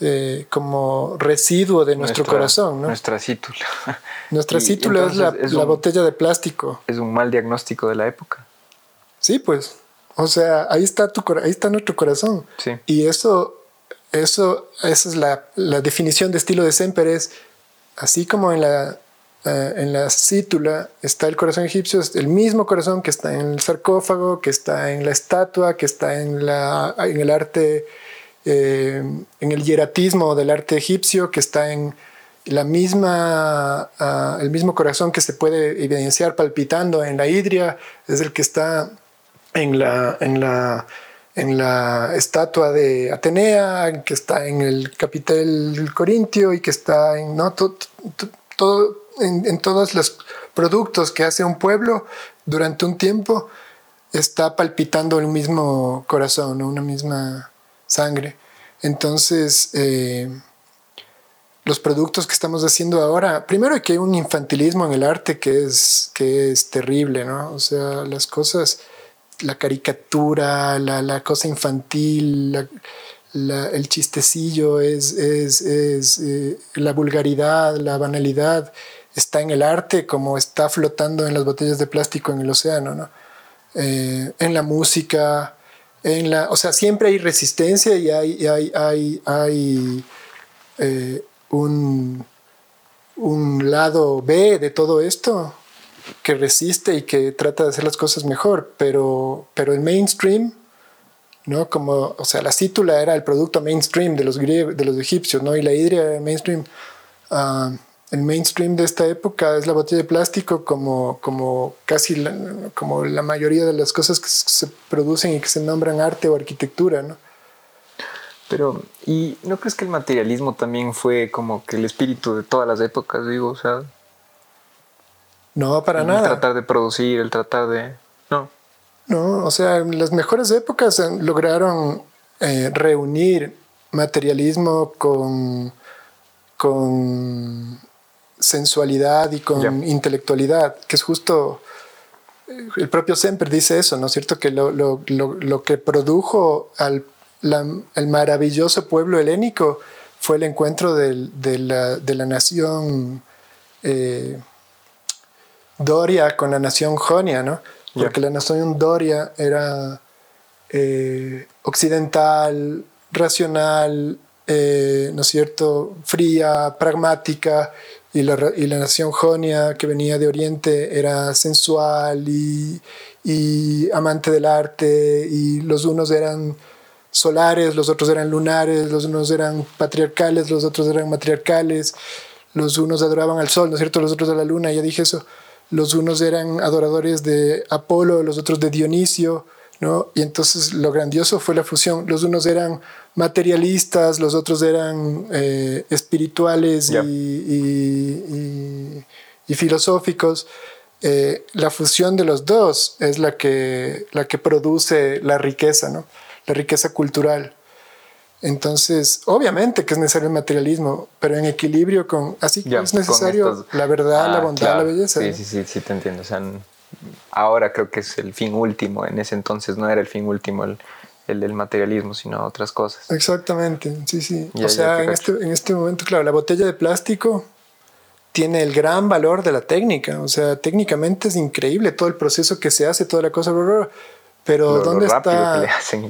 eh, como residuo de nuestro corazón, ¿no? Nuestra cítula. Nuestra cítula es, la, la botella de plástico. Es un mal diagnóstico de la época. Sí, pues. O sea, ahí está, tu, ahí está nuestro corazón. Sí. Y eso, eso, esa es la, la definición de estilo de Semper, es así como en la en la cítula está el corazón egipcio, es el mismo corazón que está en el sarcófago, que está en la estatua, que está en, la, en el arte, eh, en el hieratismo del arte egipcio, que está en la misma, ah, el mismo corazón que se puede evidenciar palpitando en la hidria, es el que está en la, en la, en la estatua de Atenea, que está en el capitel corintio y que está en, ¿no? todo, en, todos los productos que hace un pueblo durante un tiempo, está palpitando el mismo corazón, una misma sangre. Entonces, eh, los productos que estamos haciendo ahora, primero que hay un infantilismo en el arte que es, que es terrible, ¿no? O sea, las cosas la caricatura, la, cosa infantil, el chistecillo, es, es, eh, la vulgaridad, la banalidad, está en el arte como está flotando en las botellas de plástico en el océano, ¿no? Eh, en la música, en la, o sea, siempre hay resistencia y hay, hay, hay, hay eh, un, un lado B de todo esto que resiste y que trata de hacer las cosas mejor, pero, pero el mainstream, ¿no? Como, o sea, la cítula era el producto mainstream de los griegos, de los egipcios, ¿no? Y la hidria era el mainstream. Ah, el mainstream de esta época es la botella de plástico como, como casi la, como la mayoría de las cosas que se producen y que se nombran arte o arquitectura, ¿no? Pero, ¿y no crees que el materialismo también fue como que el espíritu de todas las épocas, digo? O sea, no, para nada. El tratar de producir, el tratar de... No. No, o sea, las mejores épocas lograron eh, reunir materialismo con, con sensualidad y con intelectualidad, que es justo... Eh, el propio Semper dice eso, ¿no es cierto? Que lo, lo, lo, que produjo al el maravilloso pueblo helénico fue el encuentro de, la, de la nación Doria con la nación Jonia, ¿no? Porque la nación Doria era eh, occidental, racional, eh, ¿no es cierto?, fría, pragmática, y la, y la, nación Jonia, que venía de Oriente, era sensual y, y, amante del arte, y los unos eran solares, los otros eran lunares, los unos eran patriarcales, los otros eran matriarcales, los unos adoraban al sol, ¿no es cierto?, los otros a la luna, ya dije eso los unos eran adoradores de Apolo, los otros de Dionisio, ¿no? Y entonces lo grandioso fue la fusión. Los unos eran materialistas, los otros eran eh, espirituales y, filosóficos. Eh, la fusión de los dos es la que, la que produce la riqueza, ¿no? La riqueza cultural. Entonces, obviamente que es necesario el materialismo, pero en equilibrio con, así que es necesario la verdad, la ah, bondad, la belleza. Sí, sí, sí, sí, te entiendo. O sea, ahora creo que es el fin último, en ese entonces no era el fin último el, el del materialismo, sino otras cosas. Exactamente, sí, sí. o sea, en, este, en este momento, claro, la botella de plástico tiene el gran valor de la técnica, o sea, técnicamente es increíble todo el proceso que se hace, toda la cosa, pero ¿dónde está?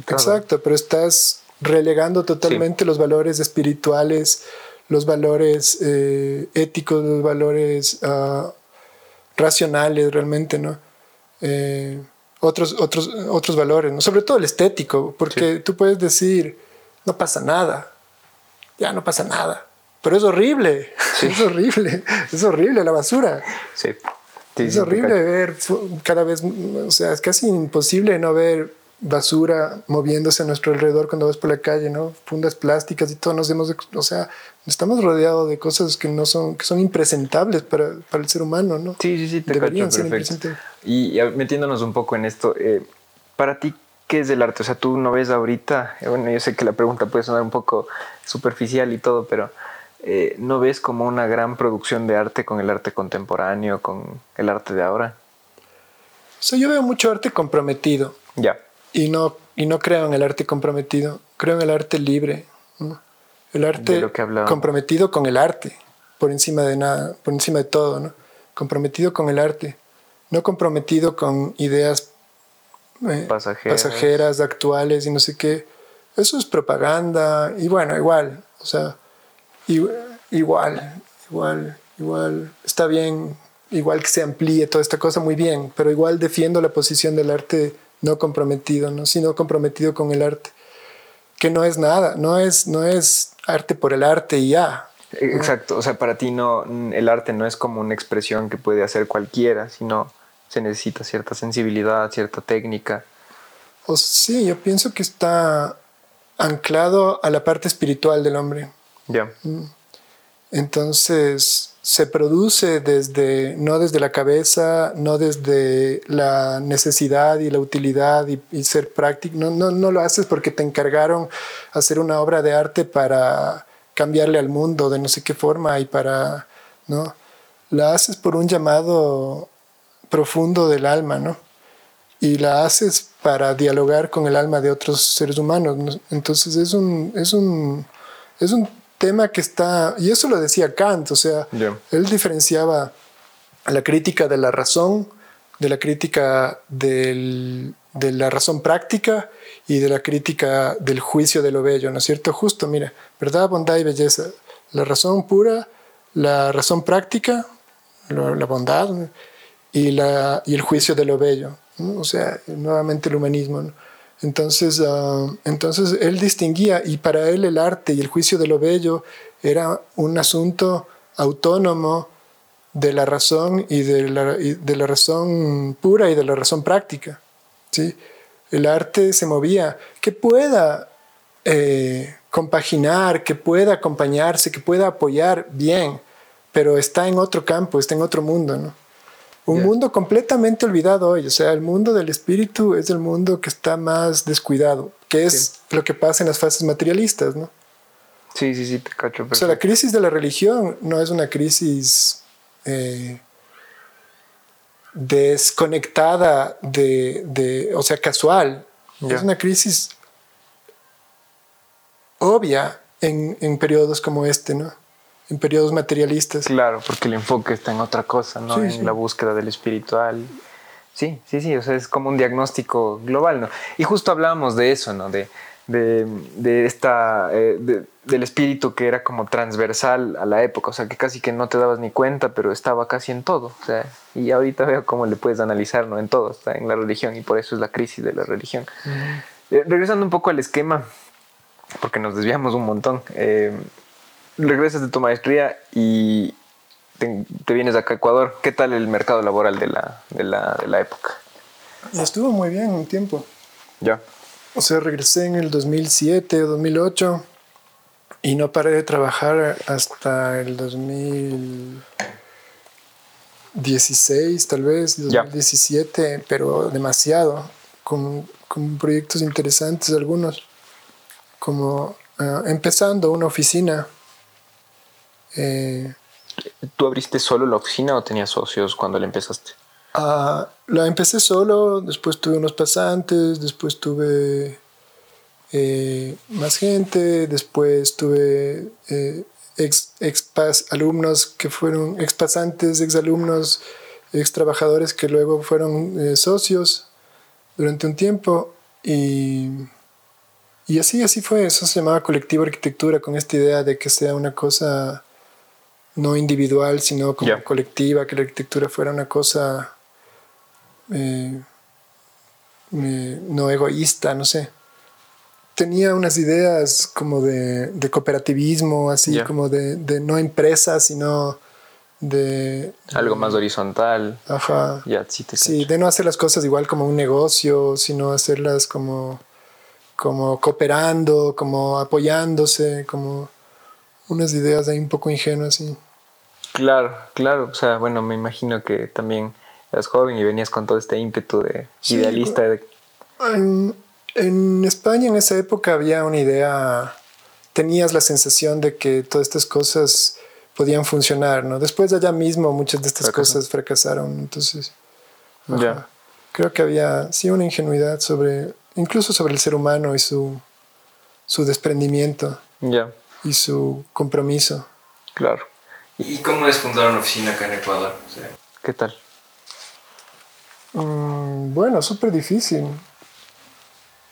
Exacto, pero estás relegando totalmente los valores espirituales, los valores eh, éticos, los valores ah, racionales realmente, ¿no? Eh, otros, otros, otros valores, ¿no? sobre todo el estético, porque tú puedes decir, no pasa nada, ya no pasa nada, pero es horrible, es horrible, es horrible la basura. Sí. es horrible ver cada vez, o sea, es casi imposible no ver basura moviéndose a nuestro alrededor cuando vas por la calle, ¿no? Fundas plásticas y todo, nos hemos, o sea, estamos rodeados de cosas que no son, que son impresentables para, para el ser humano, ¿no? Sí, sí, sí, te Deberían ser perfecto. Y, metiéndonos un poco en esto, eh, para ti, ¿qué es el arte? O sea, tú no ves ahorita, eh, bueno, yo sé que la pregunta puede sonar un poco superficial y todo, pero eh, ¿no ves como una gran producción de arte con el arte contemporáneo, con el arte de ahora? O sea, yo veo mucho arte comprometido. Ya y no, y no creo en el arte comprometido, creo en el arte libre. El arte comprometido con el arte, por encima de nada, por encima de todo, ¿no? Comprometido con el arte, no comprometido con ideas eh, pasajeras. actuales y no sé qué. Eso es propaganda y bueno, igual, o sea, igual, igual, igual, está bien, igual que se amplíe toda esta cosa, muy bien, pero igual defiendo la posición del arte no comprometido, ¿no? sino comprometido con el arte, que no es nada, no es, no es arte por el arte y ya. Exacto, o sea, para ti no, el arte no es como una expresión que puede hacer cualquiera, sino se necesita cierta sensibilidad, cierta técnica. O sí, yo pienso que está anclado a la parte espiritual del hombre. Ya. Mm. Entonces se produce desde, no desde la cabeza, no desde la necesidad y la utilidad y, ser práctico. No, no, no, lo haces porque te encargaron hacer una obra de arte para cambiarle al mundo de no sé qué forma y para, ¿no? La haces por un llamado profundo del alma, ¿no? Y la haces para dialogar con el alma de otros seres humanos. Entonces es un, es un, es un tema que está, y eso lo decía Kant, o sea, él diferenciaba la crítica de la razón, de la crítica del, de la razón práctica y de la crítica del juicio de lo bello, ¿no es cierto? Justo, mira, verdad, bondad y belleza, la razón pura, la razón práctica, la bondad y, la, y el juicio de lo bello, o sea, nuevamente el humanismo. ¿no? Entonces, ah, entonces él distinguía y para él el arte y el juicio de lo bello era un asunto autónomo de la razón y de la, de la razón pura y de la razón práctica. ¿sí? El arte se movía, que pueda eh, compaginar, que pueda acompañarse, que pueda apoyar bien, pero está en otro campo, está en otro mundo. ¿no? Un mundo completamente olvidado hoy. O sea, el mundo del espíritu es el mundo que está más descuidado, que es lo que pasa en las fases materialistas, ¿no? Sí, sí, sí, te cacho. O sea, la crisis de la religión no es una crisis eh, desconectada de, o sea, casual. Es una crisis obvia en, en periodos como este, ¿no? En periodos materialistas. Claro, porque el enfoque está en otra cosa, ¿no? en la búsqueda del espiritual. Sí, sí, sí, o sea, es como un diagnóstico global, ¿no? Y justo hablábamos de eso, ¿no? De, de, esta, eh, del espíritu que era como transversal a la época, o sea, que casi que no te dabas ni cuenta, pero estaba casi en todo, o sea, y ahorita veo cómo le puedes analizar, ¿no? En todo, está en la religión, y por eso es la crisis de la religión. Eh, regresando un poco al esquema, porque nos desviamos un montón. Eh, regresas de tu maestría y te, vienes acá a Ecuador. ¿Qué tal el mercado laboral de la, de la, de la época? Estuvo muy bien un tiempo. Ya. O sea, regresé en el 2007 o 2008 y no paré de trabajar hasta el 2016, tal vez, 2017, pero demasiado, con, con, proyectos interesantes algunos, como ah, empezando una oficina eh, ¿Tú abriste solo la oficina o tenías socios cuando la empezaste? Ah, la empecé solo, después tuve unos pasantes, después tuve eh, más gente, después tuve eh, ex, ex alumnos que fueron ex pasantes, ex alumnos, ex trabajadores que luego fueron socios durante un tiempo y, y así, así fue, eso se llamaba colectivo arquitectura con esta idea de que sea una cosa no individual, sino como colectiva, que la arquitectura fuera una cosa eh, eh, no egoísta, no sé. Tenía unas ideas como de, cooperativismo, así como de, no empresa, sino de... Algo más horizontal. Ajá. sí, de no hacer las cosas igual como un negocio, sino hacerlas como, como cooperando, como apoyándose, como unas ideas ahí un poco ingenuas. Sí. Claro, claro. O sea, bueno, me imagino que también eras joven y venías con todo este ímpetu de idealista. En, España en esa época había una idea, tenías la sensación de que todas estas cosas podían funcionar, ¿no? Después de allá mismo muchas de estas cosas fracasaron, entonces... Ya. Creo que había, sí, una ingenuidad sobre, incluso sobre el ser humano y su, su desprendimiento. Ya. Y su compromiso. Claro. ¿Y cómo es fundar una oficina acá en Ecuador? ¿Qué tal? Mm, bueno, súper difícil.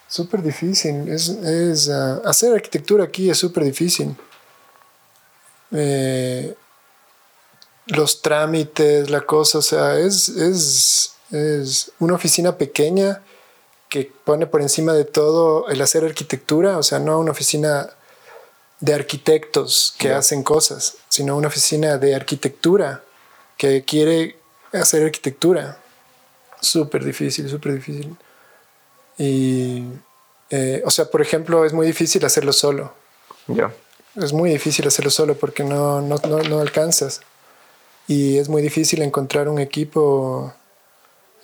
Súper difícil. Es, ah, hacer arquitectura aquí es súper difícil. Eh, los trámites, la cosa, o sea, es, es, es una oficina pequeña que pone por encima de todo el hacer arquitectura, o sea, no una oficina de arquitectos que hacen cosas, sino una oficina de arquitectura que quiere hacer arquitectura. Súper difícil, súper difícil. Y, eh, o sea, por ejemplo, es muy difícil hacerlo solo. Ya. Es muy difícil hacerlo solo porque no, no, no, no alcanzas. Y es muy difícil encontrar un equipo.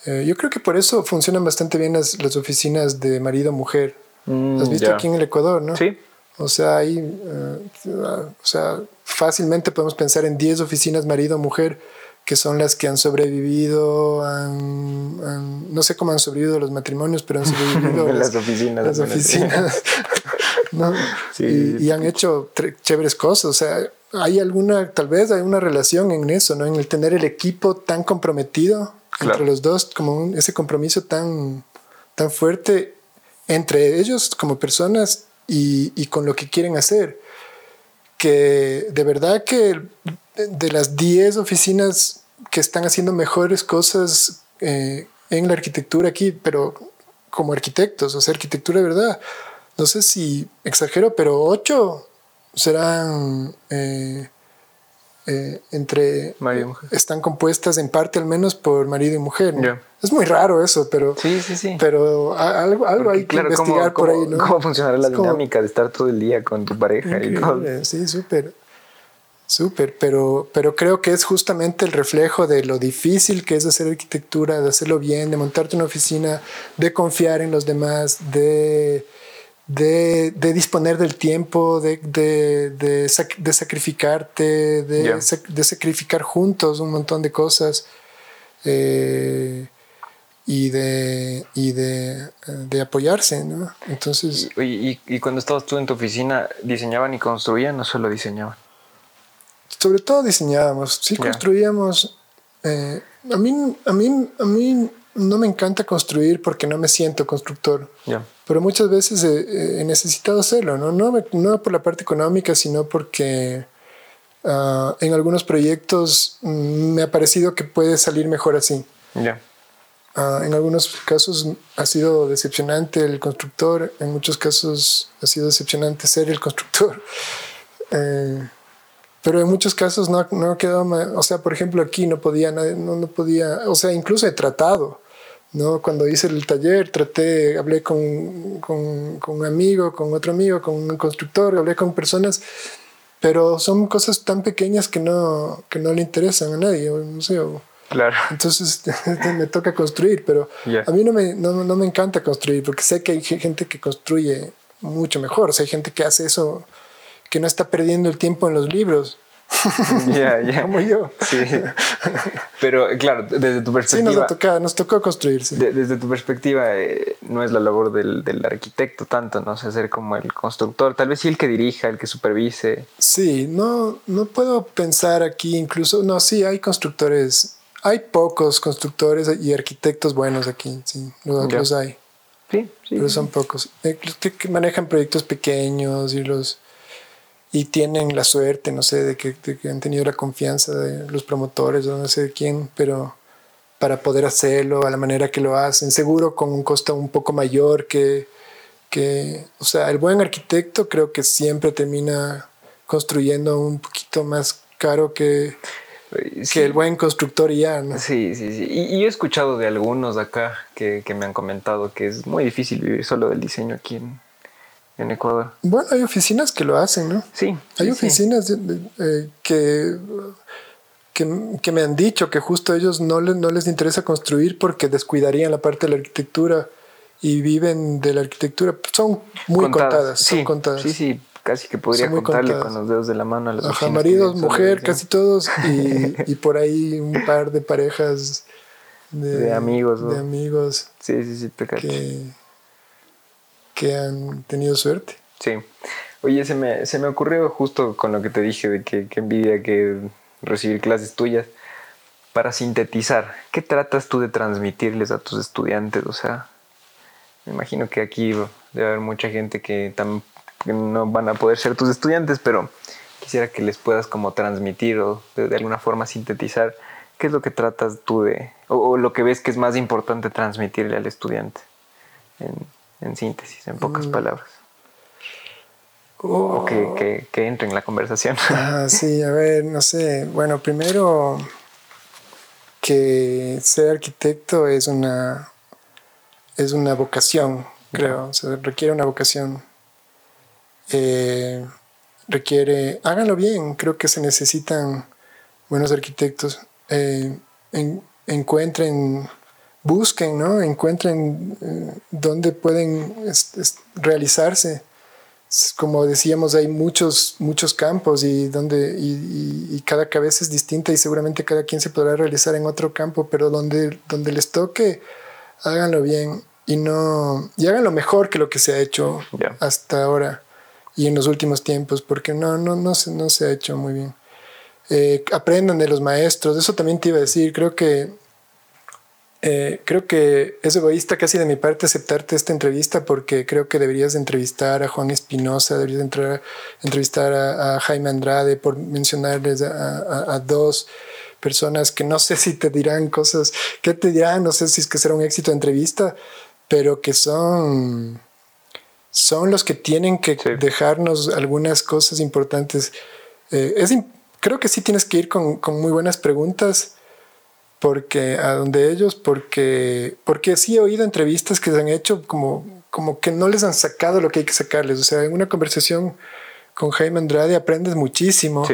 Eh, yo creo que por eso funcionan bastante bien las, las oficinas de marido-mujer. Mm, ¿Has visto ya. aquí en el Ecuador, no? Sí. O sea, ahí, eh, o sea, fácilmente podemos pensar en 10 oficinas marido-mujer que son las que han sobrevivido, han- han- no sé cómo han sobrevivido los matrimonios, pero han sobrevivido las, las oficinas. las oficinas. ¿no? Sí, y, y han hecho chéveres cosas. O sea, hay alguna, tal vez hay una relación en eso, ¿no? En el tener el equipo tan comprometido Claro. entre los dos, como un- ese compromiso tan, tan fuerte entre ellos como personas y, y con lo que quieren hacer. Que de verdad que de las 10 oficinas que están haciendo mejores cosas eh, en la arquitectura aquí, pero como arquitectos, o sea, arquitectura de verdad, no sé si exagero, pero 8 serán eh, eh, entre... Marido y mujer. Están compuestas en parte al menos por marido y mujer. ¿no? Ya. Es muy raro eso, pero... Sí, sí, sí. Pero algo, algo Porque, hay que investigar ¿cómo, por ahí, ¿no? ¿Cómo funcionará la como- dinámica de estar todo el día con tu pareja y todo? Sí, súper. Súper, pero, pero creo que es justamente el reflejo de lo difícil que es hacer arquitectura, de hacerlo bien, de montarte una oficina, de confiar en los demás, de, de, de disponer del tiempo, de, de, de, sac- de sacrificarte, de, Ya. sac- de sacrificar juntos un montón de cosas. eh, y de, y de, de apoyarse, ¿no? Entonces, Y, y, y cuando estabas tú en tu oficina, ¿diseñaban y construían o solo diseñaban? sobre todo diseñábamos, sí Ya. construíamos. eh, a, mí, a, mí, a mí no me encanta construir porque no me siento constructor, pero muchas veces he, he necesitado hacerlo, ¿no? No, me- no por la parte económica, sino porque ah, en algunos proyectos mm, me ha parecido que puede salir mejor así. Ah, en algunos casos ha sido decepcionante el constructor, en muchos casos ha sido decepcionante ser el constructor. Eh, pero en muchos casos no, no quedó, o sea, por ejemplo aquí no podía, no, no podía, o sea, incluso he tratado, ¿no? Cuando hice el taller, traté, hablé con, con, con un amigo, con otro amigo, con un constructor, hablé con personas, pero son cosas tan pequeñas que no, que no le interesan a nadie, no sé, o- Claro. entonces me toca construir, pero Ya. a mí no me, no, no me encanta construir porque sé que hay gente que construye mucho mejor. O sea, hay gente que hace eso, que no está perdiendo el tiempo en los libros, Ya, ya. como yo. Sí. Pero claro, desde tu Sí, nos, perspectiva, tocado, nos tocó construir. sí. de- desde tu perspectiva, eh, no es la labor del, del arquitecto tanto, ¿no? O sea, ser como el constructor, tal vez sí el que dirija, el que supervise. Sí, no, no puedo pensar aquí incluso, no, sí, hay constructores, hay pocos constructores y arquitectos buenos aquí, sí, los, los hay. Sí, sí. pero son pocos. Eh, los que manejan proyectos pequeños y los y tienen la suerte, no sé, de que, de que han tenido la confianza de los promotores o no sé de quién, pero para poder hacerlo a la manera que lo hacen, seguro con un costo un poco mayor que, que o sea, el buen arquitecto creo que siempre termina construyendo un poquito más caro que, Eh, sí. que el buen constructor y ya, ¿no? Sí, sí, sí. Y, y he escuchado de algunos acá que, que me han comentado que es muy difícil vivir solo del diseño aquí en, en Ecuador. Bueno, hay oficinas que lo hacen, ¿no? Sí. Hay sí, sí. oficinas de- de- eh, que, que, que me han dicho que justo a ellos no les, no les interesa construir porque descuidarían la parte de la arquitectura y viven de la arquitectura. Son muy contadas, Sí, son contadas. Sí, sí, casi que podría contarle contadas. con los dedos de la mano a las Ajá, maridos, mujer, casi todos y, y por ahí un par de parejas de, De amigos, ¿no? de amigos Sí, sí, sí, te que, que han tenido suerte. Sí. Oye, se me, se me ocurrió justo con lo que te dije de que, envidia que recibir clases tuyas. Para sintetizar, ¿qué tratas tú de transmitirles a tus estudiantes? O sea, me imagino que aquí debe haber mucha gente que, no van a poder ser tus estudiantes, pero quisiera que les puedas como transmitir o de, alguna forma sintetizar qué es lo que tratas tú de, o, lo que ves que es más importante transmitirle al estudiante, en síntesis, en pocas Mm. palabras. Oh. O que, que, que entre en la conversación. Ah, sí, a ver, no sé. Bueno, primero que ser arquitecto es una es una vocación, creo. se requiere una vocación. Eh, requiere, háganlo bien, creo que se necesitan buenos arquitectos. Eh, encuentren, busquen, ¿no? Encuentren eh, dónde pueden realizarse. Como decíamos, hay muchos, muchos campos y, donde, y, cada cabeza es distinta y seguramente cada quien se podrá realizar en otro campo, pero donde, donde les toque, háganlo bien y no y háganlo mejor que lo que se ha hecho hasta ahora y en los últimos tiempos, porque no, no, no, se, no se ha hecho muy bien. Eh, aprendan de los maestros, eso también te iba a decir, creo que, eh, creo que es egoísta casi de mi parte aceptarte esta entrevista porque creo que deberías entrevistar a Juan Espinosa, deberías entrar, entrevistar a, Jaime Andrade por mencionarles a, a, dos personas que no sé si te dirán cosas, ¿qué te dirán? No sé si es que será un éxito de entrevista, pero que son son los que tienen que dejarnos algunas cosas importantes. Eh, es, creo que sí tienes que ir con, con, muy buenas preguntas porque a donde ellos, porque, porque sí he oído entrevistas que se han hecho como, como que no les han sacado lo que hay que sacarles. O sea, en una conversación con Jaime Andrade aprendes muchísimo.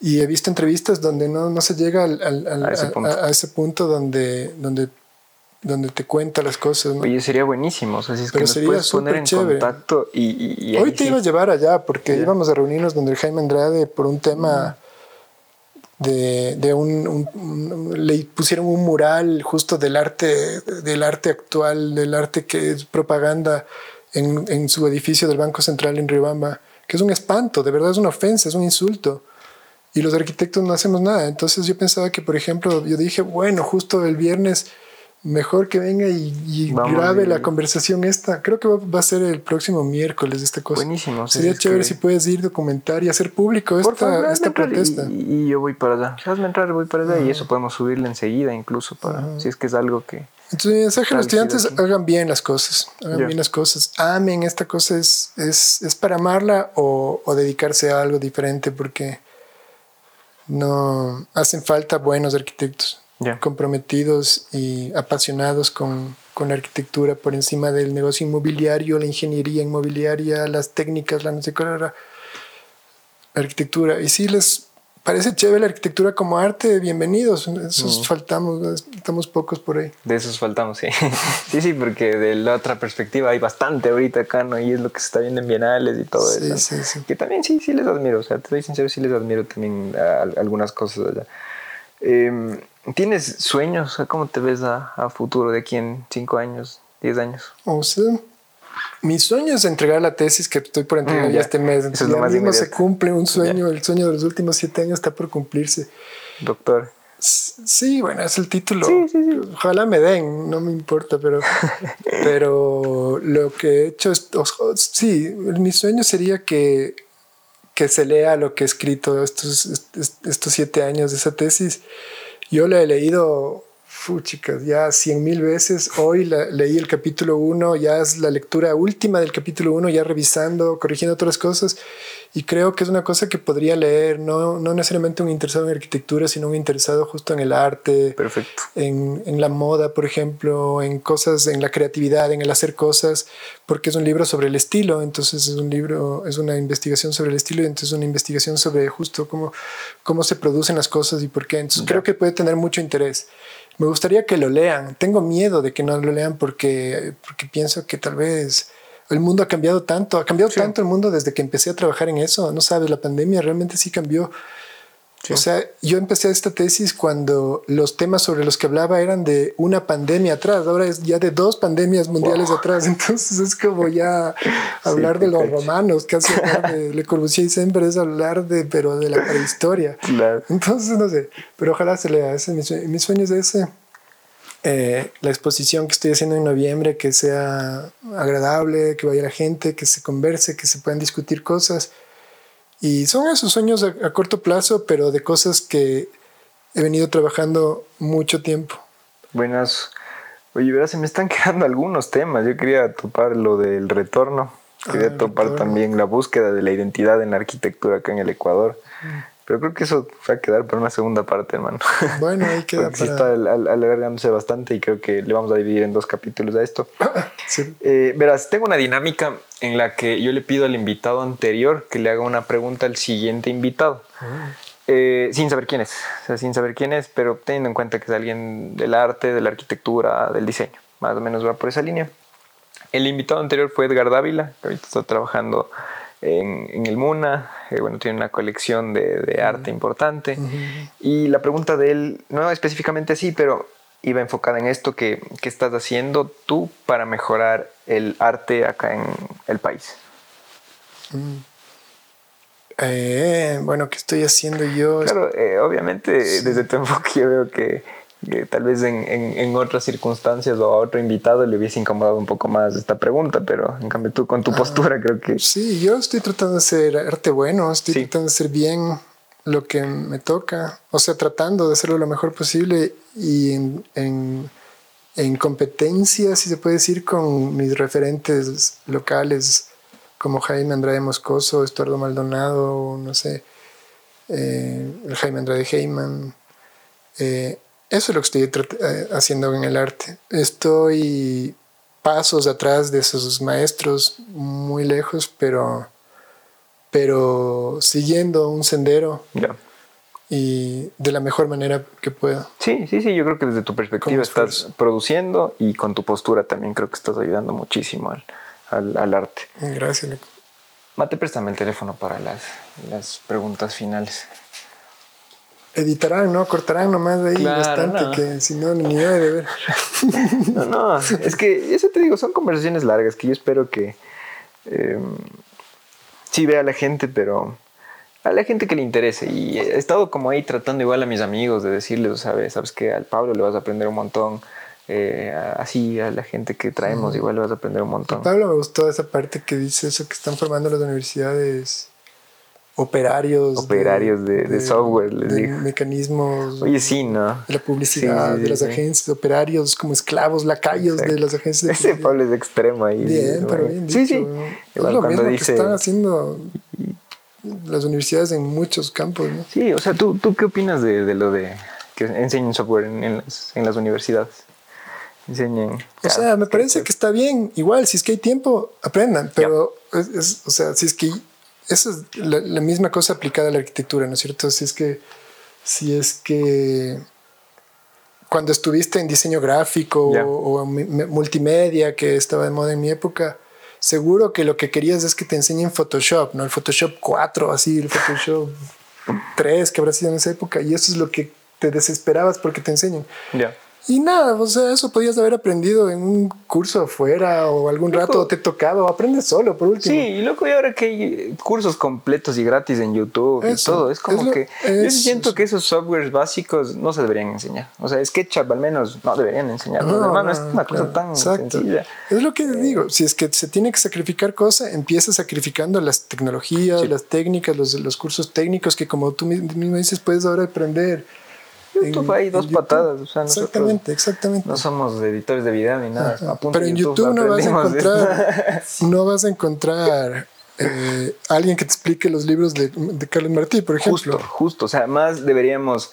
Y he visto entrevistas donde no, no se llega al, al, a, ese a, ese punto donde, donde donde te cuenta las cosas. ¿no? Oye, sería buenísimo. O sea, si es que nos puedes poner en contacto y, Hoy te iba a llevar allá porque íbamos a reunirnos donde Jaime Andrade por un tema de, un, le pusieron un mural justo del arte, del arte actual, del arte que es propaganda en, en su edificio del Banco Central en Riobamba, que es un espanto, de verdad es una ofensa, es un insulto y los arquitectos no hacemos nada. Entonces yo pensaba que, por ejemplo, yo dije, bueno, justo el viernes mejor que venga y, grabe la conversación esta. Creo que va, a ser el próximo miércoles esta cosa. Buenísimo. Sería chévere si puedes ir, documentar y hacer público esta, esta protesta. Y, yo voy para allá. Hazme entrar, voy para allá y eso podemos subirle enseguida incluso para si es que es algo que... Entonces, mi mensaje a los estudiantes, hagan bien las cosas, hagan bien las cosas, amen esta cosa, es, es, es para amarla o, o dedicarse a algo diferente porque no hacen falta buenos arquitectos comprometidos y apasionados con, con, la arquitectura por encima del negocio inmobiliario, la ingeniería inmobiliaria, las técnicas, la no sé la arquitectura. Y si les parece chévere la arquitectura como arte, bienvenidos. Esos faltamos, estamos pocos por ahí. De esos faltamos, sí. sí, sí, porque de la otra perspectiva hay bastante ahorita acá, ¿no? Y es lo que se está viendo en bienales y todo eso. Sí, sí. Que también sí, sí les admiro. O sea, te soy sincero, sí les admiro también algunas cosas allá. Eh, ¿Tienes sueños? ¿Cómo te ves a, futuro de aquí en 5 años, 10 años? O sea, mi sueño es entregar la tesis que estoy por entregar mm, ya, este mes. Eso es lo más mismo se cumple un sueño, el sueño de los últimos 7 años está por cumplirse. Doctor. Sí, bueno, es el título. Sí, sí, sí. Ojalá me den, no me importa, pero, pero lo que he hecho es, sí, mi sueño sería que, que se lea lo que he escrito estos, estos siete años de esa tesis. Yo la he leído, chicas, ya cien mil veces. Hoy la, leí el capítulo 1, ya es la lectura última del capítulo 1, ya revisando, corrigiendo otras cosas. Y creo que es una cosa que podría leer, no, no necesariamente un interesado en arquitectura, sino un interesado justo en el arte, Perfecto. En, en la moda, por ejemplo, en cosas, en la creatividad, en el hacer cosas, porque es un libro sobre el estilo, entonces es un libro, es una investigación sobre el estilo y entonces una investigación sobre justo cómo, cómo se producen las cosas y por qué. Entonces creo que puede tener mucho interés. Me gustaría que lo lean. Tengo miedo de que no lo lean porque, porque pienso que tal vez el mundo ha cambiado tanto, ha cambiado tanto el mundo desde que empecé a trabajar en eso. No sabes, la pandemia realmente sí cambió. O sea, yo empecé esta tesis cuando los temas sobre los que hablaba eran de una pandemia atrás, ahora es ya de dos pandemias mundiales atrás, entonces es como ya hablar de los romanos, casi hablar de Le Corbusier y Semper es hablar de, pero de la prehistoria. Entonces, no sé, pero ojalá se lea, ese, mi, sueño, mi sueño es ese. Eh, la exposición que estoy haciendo en noviembre que sea agradable, que vaya la gente, que se converse, que se puedan discutir cosas. Y son esos sueños a, corto plazo, pero de cosas que he venido trabajando mucho tiempo. Buenas. Oye, verás, se me están quedando algunos temas. Yo quería topar lo del retorno. Quería ah, topar también la búsqueda de la identidad en la arquitectura acá en el Ecuador. Pero creo que eso va a quedar para una segunda parte, hermano. Bueno, ahí queda Porque sí está al- al- alargándose bastante y creo que le vamos a dividir en dos capítulos a esto. Sí. Eh, verás, tengo una dinámica en la que yo le pido al invitado anterior que le haga una pregunta al siguiente invitado. Eh, sin saber quién es, o sea, sin saber quién es, pero teniendo en cuenta que es alguien del arte, de la arquitectura, del diseño, más o menos va por esa línea. El invitado anterior fue Edgar Dávila, que ahorita está trabajando en, en el MUNA, eh, bueno, tiene una colección de, de arte importante. Y la pregunta de él, no específicamente así, pero iba enfocada en esto que, que estás haciendo tú para mejorar el arte acá en el país. Eh, bueno, ¿qué estoy haciendo yo? Claro, eh, obviamente desde tu enfoque yo veo que, que tal vez en, en- en otras circunstancias o a otro invitado le hubiese incomodado un poco más esta pregunta, pero en cambio tú con tu postura creo que... Sí, yo estoy tratando de hacer arte bueno, estoy Sí. tratando de hacer bien lo que me toca, o sea, tratando de hacerlo lo mejor posible y en, en, en competencia, si se puede decir, con mis referentes locales como Jaime Andrade Moscoso, Estuardo Maldonado, no sé, eh, el Jaime Andrade Heyman. Eh, eso es lo que estoy eh, haciendo en el arte. Estoy pasos atrás de esos maestros, muy lejos, pero, pero siguiendo un sendero y de la mejor manera que pueda. Sí, sí, sí, yo creo que desde tu perspectiva estás produciendo y con tu postura también creo que estás ayudando muchísimo al, al- al arte. Gracias. Nico. Mate, préstame el teléfono para las, las preguntas finales. Editarán, ¿no? Cortarán nomás de ahí Claro, bastante, no. que si no, ni he de ver. No, no, es que eso te digo, son conversaciones largas que yo espero que eh, sí vea a la gente, pero a la gente que le interese. Y he estado como ahí tratando igual a mis amigos de decirles, sabes, sabes que al Pablo le vas a aprender un montón. eh, así a la gente que traemos igual le vas a aprender un montón. Pablo, me gustó esa parte que dice eso que están formando las universidades operarios. Operarios de- de software, les de digo. mecanismos. Oye, sí, ¿no? De la publicidad, Sí, sí, de las agencias, operarios como esclavos, lacayos de las agencias de Ese. Pablo es extremo ahí. Bien, pero bien Sí, dicho. sí. es lo mismo dice- que están haciendo las universidades en muchos campos, ¿no? Sí, o sea, ¿tú, tú qué opinas de, de lo de que enseñen software en, en las, en las universidades? Enseñen. O sea, me parece que está bien. Igual, si es que hay tiempo, aprendan. Pero, es, es- o sea, si es que eso es la, la misma cosa aplicada a la arquitectura, ¿no es cierto? Si es que, si es que cuando estuviste en diseño gráfico o, multimedia, que estaba de moda en mi época, seguro que lo que querías es que te enseñen Photoshop, ¿no? El Photoshop 4, así, el Photoshop 3, que habrá sido en esa época. Y eso es lo que te desesperabas porque te enseñen. Ya. Y nada, o sea, eso podías haber aprendido en un curso afuera o algún rato te tocaba o aprendes solo por último. Sí, y loco, y ahora que hay cursos completos y gratis en YouTube y todo, es como es lo- que yo es- siento que esos softwares básicos no se deberían enseñar. O sea, SketchUp al menos no deberían enseñar. No, hermano, es una claro, cosa tan exacto. sencilla. Es lo que digo, si es que se tiene que sacrificar cosas, empieza sacrificando las tecnologías, Sí. las técnicas, los, los cursos técnicos que como tú mi- mismo dices puedes ahora aprender. YouTube en- hay dos YouTube. patadas. O sea, Exactamente, exactamente. no somos editores de video ni nada. Ajá. Pero en YouTube no vas a encontrar, no vas a encontrar eh, alguien que te explique los libros de, de Carlos Martí, por ejemplo. Justo, justo. O sea, más deberíamos.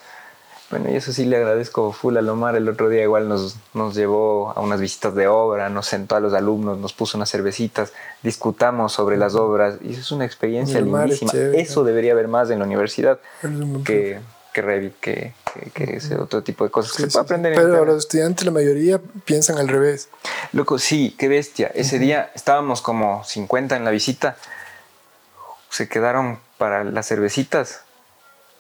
Bueno, y eso sí le agradezco full a Lomar. El otro día igual nos, nos llevó a unas visitas de obra, nos sentó a los alumnos, nos puso unas cervecitas, discutamos sobre las obras. Y eso es una experiencia es lindísima. eso debería haber más en la universidad Es que, que Revit, que, que, que ese otro tipo de cosas que Sí, se sí, puede sí. aprender en Pero los estudiantes, la mayoría, piensan al revés. Loco, sí, qué bestia. Ese día estábamos como 50 en la visita. Se quedaron para las cervecitas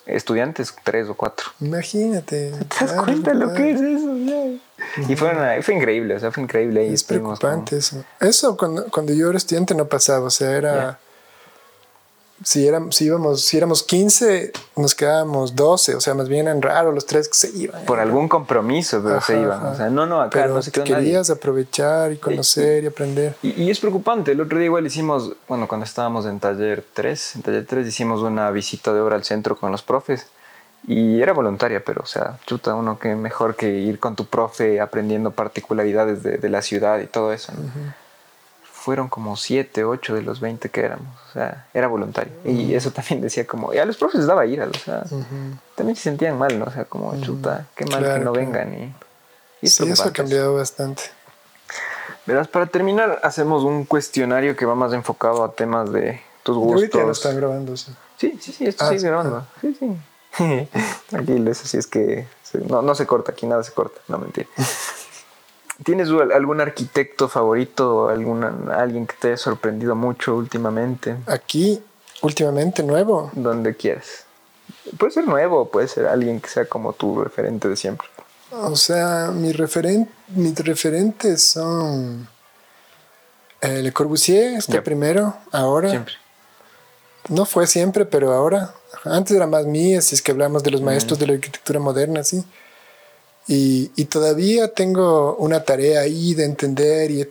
estudiantes, tres o cuatro. Imagínate. ¿Te das cuenta lo que es eso? ya? Y fue, una- fue increíble, o sea, fue increíble. Es preocupante eso. Eso cuando, cuando yo era estudiante no pasaba, o sea, era... Ya. Si, éramos, si, íbamos, si éramos 15, nos quedábamos 12, o sea, más bien eran raros los tres que se iban. por algún compromiso, pero se Ajá, iban. ajá. O sea, no, no, acá Pero no se quedó nadie. querías aprovechar y conocer y aprender. Y, y es preocupante. El otro día igual hicimos, bueno, cuando estábamos en taller 3, en taller 3 hicimos una visita de obra al centro con los profes. Y era voluntaria, pero, o sea, chuta, uno que mejor que ir con tu profe aprendiendo particularidades de, de la ciudad y todo eso. ¿no? Fueron como 7, 8 de los 20 que éramos. O sea, era voluntario. Y eso también decía como, y a los profes les daba ira, o sea, también se sentían mal, ¿no? O sea, como, chuta, qué mal que no vengan. Y, y sí, eso ha cambiado bastante. Verás, para terminar, hacemos un cuestionario que va más enfocado a temas de tus gustos. lo están grabando, sí. Sí, sí, sí, esto sigue grabando. Ah. Sí, sí. Tranquilo, eso sí es que no, no se corta, aquí nada se corta, no mentira. ¿Tienes algún arquitecto favorito o alguna, alguien que te haya sorprendido mucho últimamente? Aquí, últimamente, nuevo. Donde quieras. Puede ser nuevo, puede ser alguien que sea como tu referente de siempre. O sea, mi referen mis referentes son eh, Le Corbusier, este primero, ahora. Siempre. No fue siempre, pero ahora. Antes era más mía, si es que hablamos de los maestros de la arquitectura moderna, sí. Y, todavía tengo una tarea ahí de entender y eh,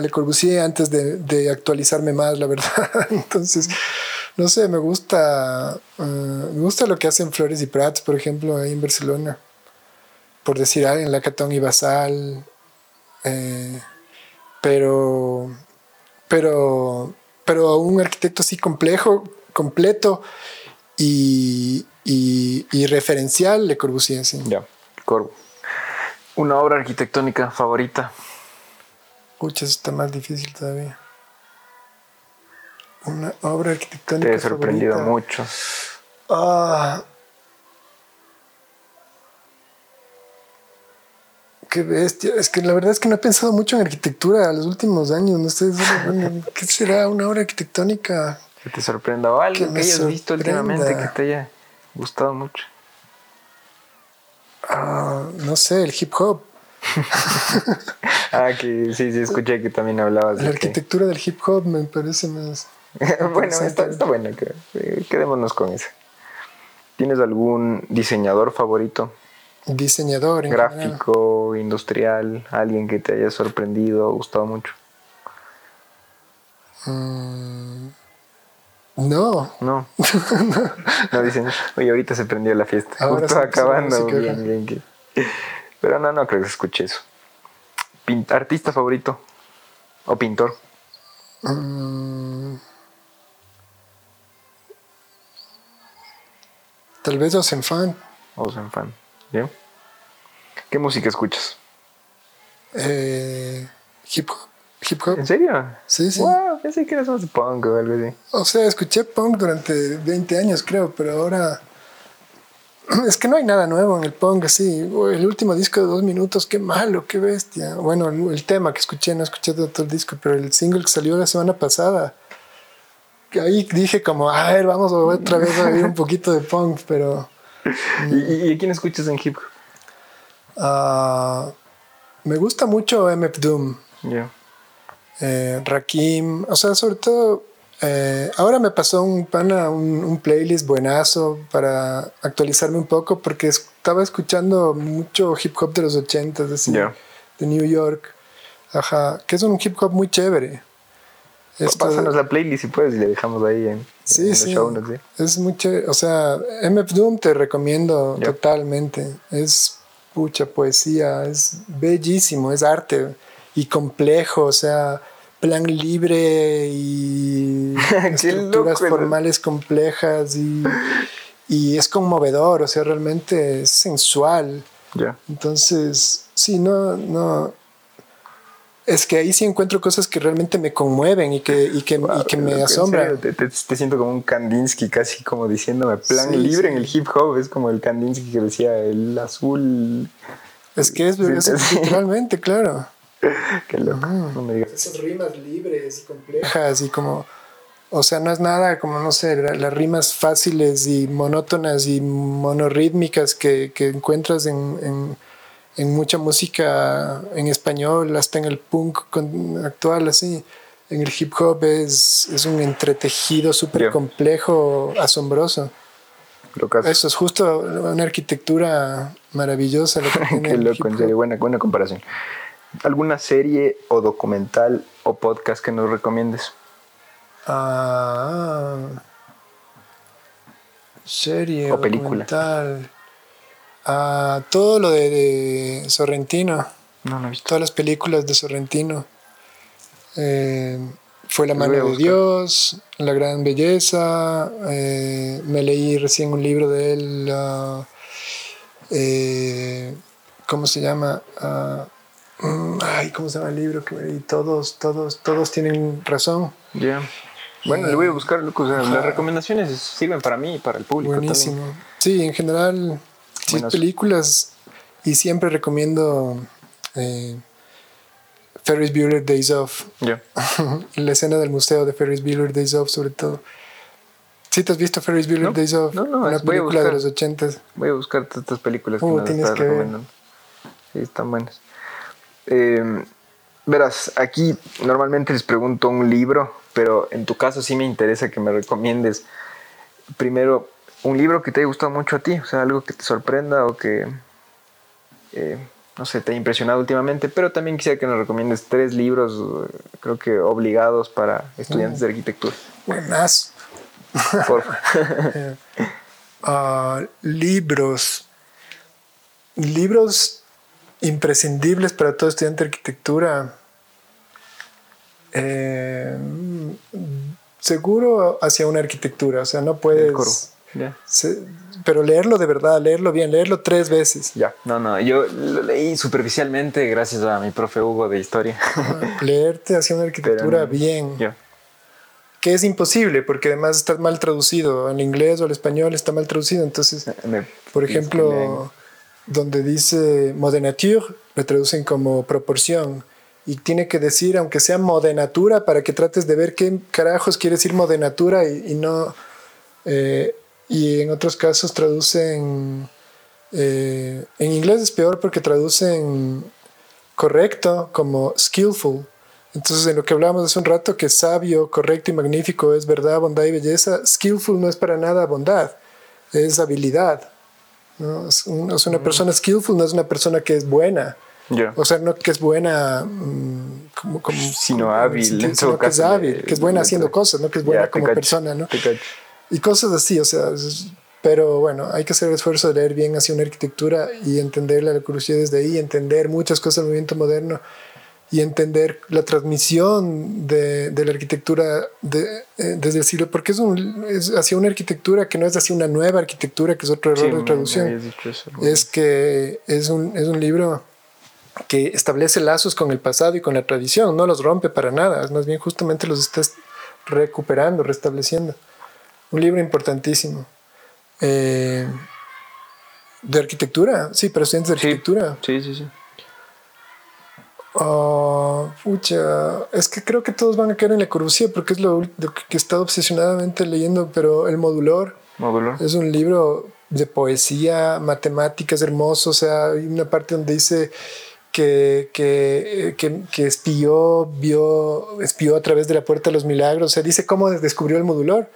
Le Corbusier antes de, actualizarme más, la verdad. Entonces, no sé, me gusta, eh, me gusta lo que hacen Flores y Prats, por ejemplo, ahí en Barcelona. Por decir algo, en Lacatón y Basal. Eh, pero, pero, pero un arquitecto así complejo, completo y, y, referencial, Le Corbusier, sí. Ya. Corvo. Una obra arquitectónica favorita. Pucha, está más difícil todavía. Una obra arquitectónica. Te he sorprendido mucho. Ah. Qué bestia. Es que la verdad es que no he pensado mucho en arquitectura los últimos años. No sé, ¿qué será una obra arquitectónica? Que te sorprenda o algo que, hayas visto últimamente que te haya gustado mucho. Ah, no sé, el hip hop. ah, que sí, sí, escuché que también hablabas La arquitectura del hip hop me parece más. bueno, está, está bueno, quedémonos con eso. ¿Tienes algún diseñador favorito? Diseñador, gráfico, industrial, alguien que te haya sorprendido, gustado mucho. Mm, no. No. no. dicen, oye, ahorita se prendió la fiesta. Ahora Justo acabando. Bien, bien, bien. Pero no, no creo que se escuche eso. ¿Artista favorito? ¿O pintor? Mm. tal vez Osenfan. Osenfan. Bien. ¿Qué música escuchas? Eh, hip hop hip hop. ¿En serio? Sí, sí. Wow, pensé que eras más punk o algo así. O sea, escuché punk durante 20 años, creo, pero ahora. Es que no hay nada nuevo en el punk así. El último disco de dos minutos, qué malo, qué bestia. Bueno, el, tema que escuché, no escuché todo, el disco, pero el single que salió la semana pasada. Ahí dije como, a ver, vamos otra vez a ver un poquito de punk, pero... ¿Y, ¿Y, quién escuchas en hip hop? Ah, me gusta mucho MF Doom. Yeah eh, Rakim, o sea, sobre todo, eh, ahora me pasó un pana, un, playlist buenazo para actualizarme un poco porque estaba escuchando mucho hip hop de los 80 de New York, ajá, que es un hip hop muy chévere. Pásanos la playlist si puedes y le dejamos ahí en, sí, sí. Es muy chévere, o sea, MF Doom te recomiendo totalmente, es mucha poesía, es bellísimo, es arte y complejo, o sea, plan libre y estructuras formales complejas y, y, es conmovedor, o sea, realmente es sensual. Entonces, sí, no, no. Es que ahí sí encuentro cosas que realmente me conmueven y que, y que, y que me asombran. Te, te, siento como un Kandinsky, casi como diciéndome plan libre en el hip hop. Es como el Kandinsky que decía el azul. Es que es, es literalmente, claro. Qué loco. Esas rimas libres y complejas y como. O sea, no es nada como, no sé, las rimas fáciles y monótonas y monorítmicas que, que encuentras en, en, mucha música en español, hasta en el punk actual, así. En el hip hop es, es un entretejido súper complejo, asombroso. Eso es justo una arquitectura maravillosa. Qué loco, en serio, buena, buena comparación. ¿Alguna serie o documental o podcast que nos recomiendes? Ah, serie o película. Documental. Ah, todo lo de, Sorrentino. No, no he visto. Todas las películas de Sorrentino. Eh, fue La mano de Dios, La gran belleza. Eh, me leí recién un libro de él. Uh, eh, ¿Cómo se llama? Uh, ay, ¿cómo se llama el libro? Que todos, todos, todos tienen razón. Ya. Bueno, le voy a buscar, O las recomendaciones sirven para mí y para el público. Buenísimo. Sí, en general, sí, películas. Y siempre recomiendo eh, Ferris Bueller Days Off. Ya. la escena del museo de Ferris Bueller Days Off, sobre todo. ¿Sí te has visto Ferris Bueller Days Off? No, no, Una película de los ochentas. Voy a buscar todas estas películas que uh, me estás recomendando. Sí, están buenas. Eh, verás, aquí normalmente les pregunto un libro pero en tu caso sí me interesa que me recomiendes primero un libro que te haya gustado mucho a ti, o sea, algo que te sorprenda o que, eh, no sé, te haya impresionado últimamente, pero también quisiera que nos recomiendes tres libros, creo que obligados para estudiantes de arquitectura. Buenas. Por uh, libros. Libros imprescindibles para todo estudiante de arquitectura. Eh, seguro hacia una arquitectura, o sea, no puedes... pero leerlo de verdad, leerlo bien, leerlo tres veces. Ya, no, no, yo lo leí superficialmente gracias a mi profe Hugo de historia. leerte hacia una arquitectura bien. Que es imposible porque además está mal traducido, al inglés o al español está mal traducido. Entonces, por ejemplo, donde dice modenature, lo traducen como proporción y tiene que decir, aunque sea modenatura, para que trates de ver qué carajos quiere decir modenatura y, y no. Eh, y en otros casos traducen. Eh, en inglés es peor porque traducen correcto como skillful. Entonces, en lo que hablábamos hace un rato, que sabio, correcto y magnífico es verdad, bondad y belleza, skillful no es para nada bondad, es habilidad. ¿No? Es, una persona skillful no es una persona que es buena. O sea, no que es buena mm, como, como, sino hábil, sino que es hábil, que es buena haciendo cosas, no que es buena como persona, ¿no? Y cosas así, o sea, pero bueno, hay que hacer el esfuerzo de leer bien hacia una arquitectura y entender la curiosidad desde ahí, entender muchas cosas del movimiento moderno y entender la transmisión de, de la arquitectura de, eh, desde el siglo, porque es, un, es hacia una arquitectura que no es hacia una nueva arquitectura, que es otro error de traducción. Es que es un, es un libro que establece lazos con el pasado y con la tradición, no los rompe para nada, más bien justamente los está recuperando, restableciendo. Un libro importantísimo. Eh, de arquitectura, sí, pero estudiantes de arquitectura. Sí, sí, sí. Oh, pucha, es que creo que todos van a caer en la corrupción porque es lo, que he estado obsesionadamente leyendo, pero el modulor, modulor. es un libro de poesía, matemáticas hermoso, o sea, hay una parte donde dice que, que, que, que, espió, vio, espió a través de la puerta de los milagros. O sea, dice cómo descubrió el modulor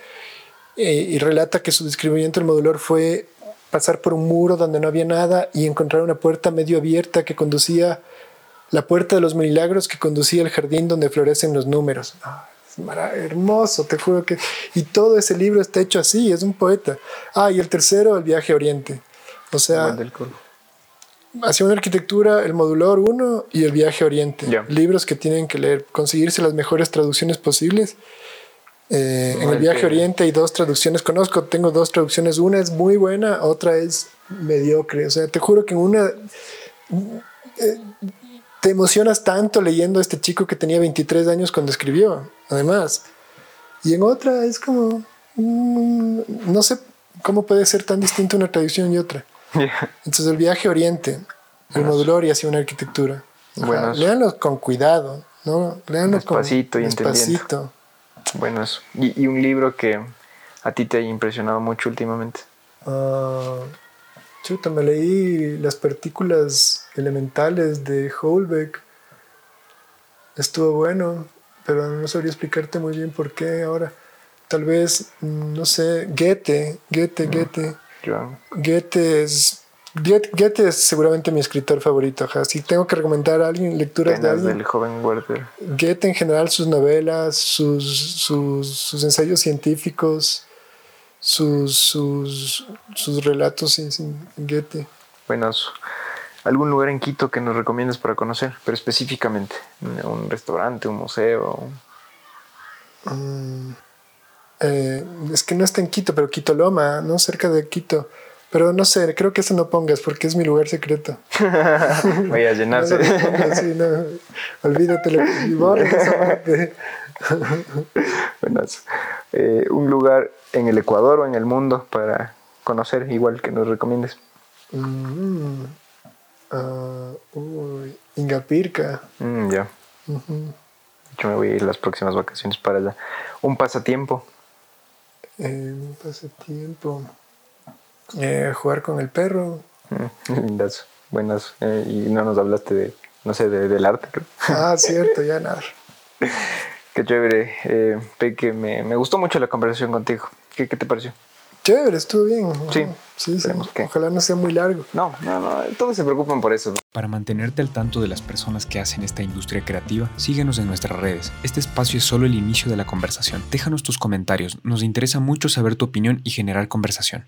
eh, y relata que su descubrimiento del modulor fue pasar por un muro donde no había nada y encontrar una puerta medio abierta que conducía, la puerta de los milagros que conducía al jardín donde florecen los números. Ah, es hermoso, te juro que... Y todo ese libro está hecho así, es un poeta. Ah, y el tercero, El viaje a Oriente. O sea hacia una arquitectura, el modulador 1 y el viaje a Oriente. Libros que tienen que leer, conseguirse las mejores traducciones posibles. Eh, en el viaje a Oriente hay dos traducciones, conozco, tengo dos traducciones, una es muy buena, otra es mediocre. O sea, te juro que en una... Eh, te emocionas tanto leyendo a este chico que tenía 23 años cuando escribió, además. Y en otra es como... Mm, no sé cómo puede ser tan distinta una traducción y otra. Entonces el viaje a Oriente, el modular y hacia una arquitectura. Bueno, Leanlo con cuidado, ¿no? Leanlo despacito con, y despacito. Bueno, ¿Y, ¿Y, un libro que a ti te haya impresionado mucho últimamente? Uh, chuta, me leí Las partículas elementales de Holbeck. Estuvo bueno, pero no sabría explicarte muy bien por qué ahora. Tal vez, mm, no sé, Goethe, Goethe, Goethe. Goethe es, Goethe es seguramente mi escritor favorito. Si tengo que recomendar a alguien lecturas de alguien, del joven Werther. Goethe en general, sus novelas, sus, sus, ensayos científicos, sus, sus, sus relatos, sí, Goethe. Buenas. ¿Algún lugar en Quito que nos recomiendes para conocer? Pero específicamente, un restaurante, un museo. Mm, eh, es que no está en Quito, pero Quito Loma, ¿no? Cerca de Quito. Pero no sé, creo que eso no pongas porque es mi lugar secreto. Voy a llenarse. no, Olvídate lo que eh, un lugar en el Ecuador o en el mundo para conocer, igual que nos recomiendes. Mm, uh, uy, Ingapirca. Mm, ya. Yo me voy a ir las próximas vacaciones para allá. Un pasatiempo. Eh, un pasatiempo. Eh, jugar con el perro. Mm, lindas, buenas. Eh, y no nos hablaste de, no sé, del arte, creo. Ah, cierto, ya nada. Qué chévere. Eh, Peque, me, me, gustó mucho la conversación contigo. ¿Qué, qué te pareció? Chévere, estuvo bien. Sí. Sí, sí. Ojalá no sea muy largo. No, no, no. Todos se preocupan por eso. Para mantenerte al tanto de las personas que hacen esta industria creativa, síguenos en nuestras redes. Este espacio es solo el inicio de la conversación. Déjanos tus comentarios. Nos interesa mucho saber tu opinión y generar conversación.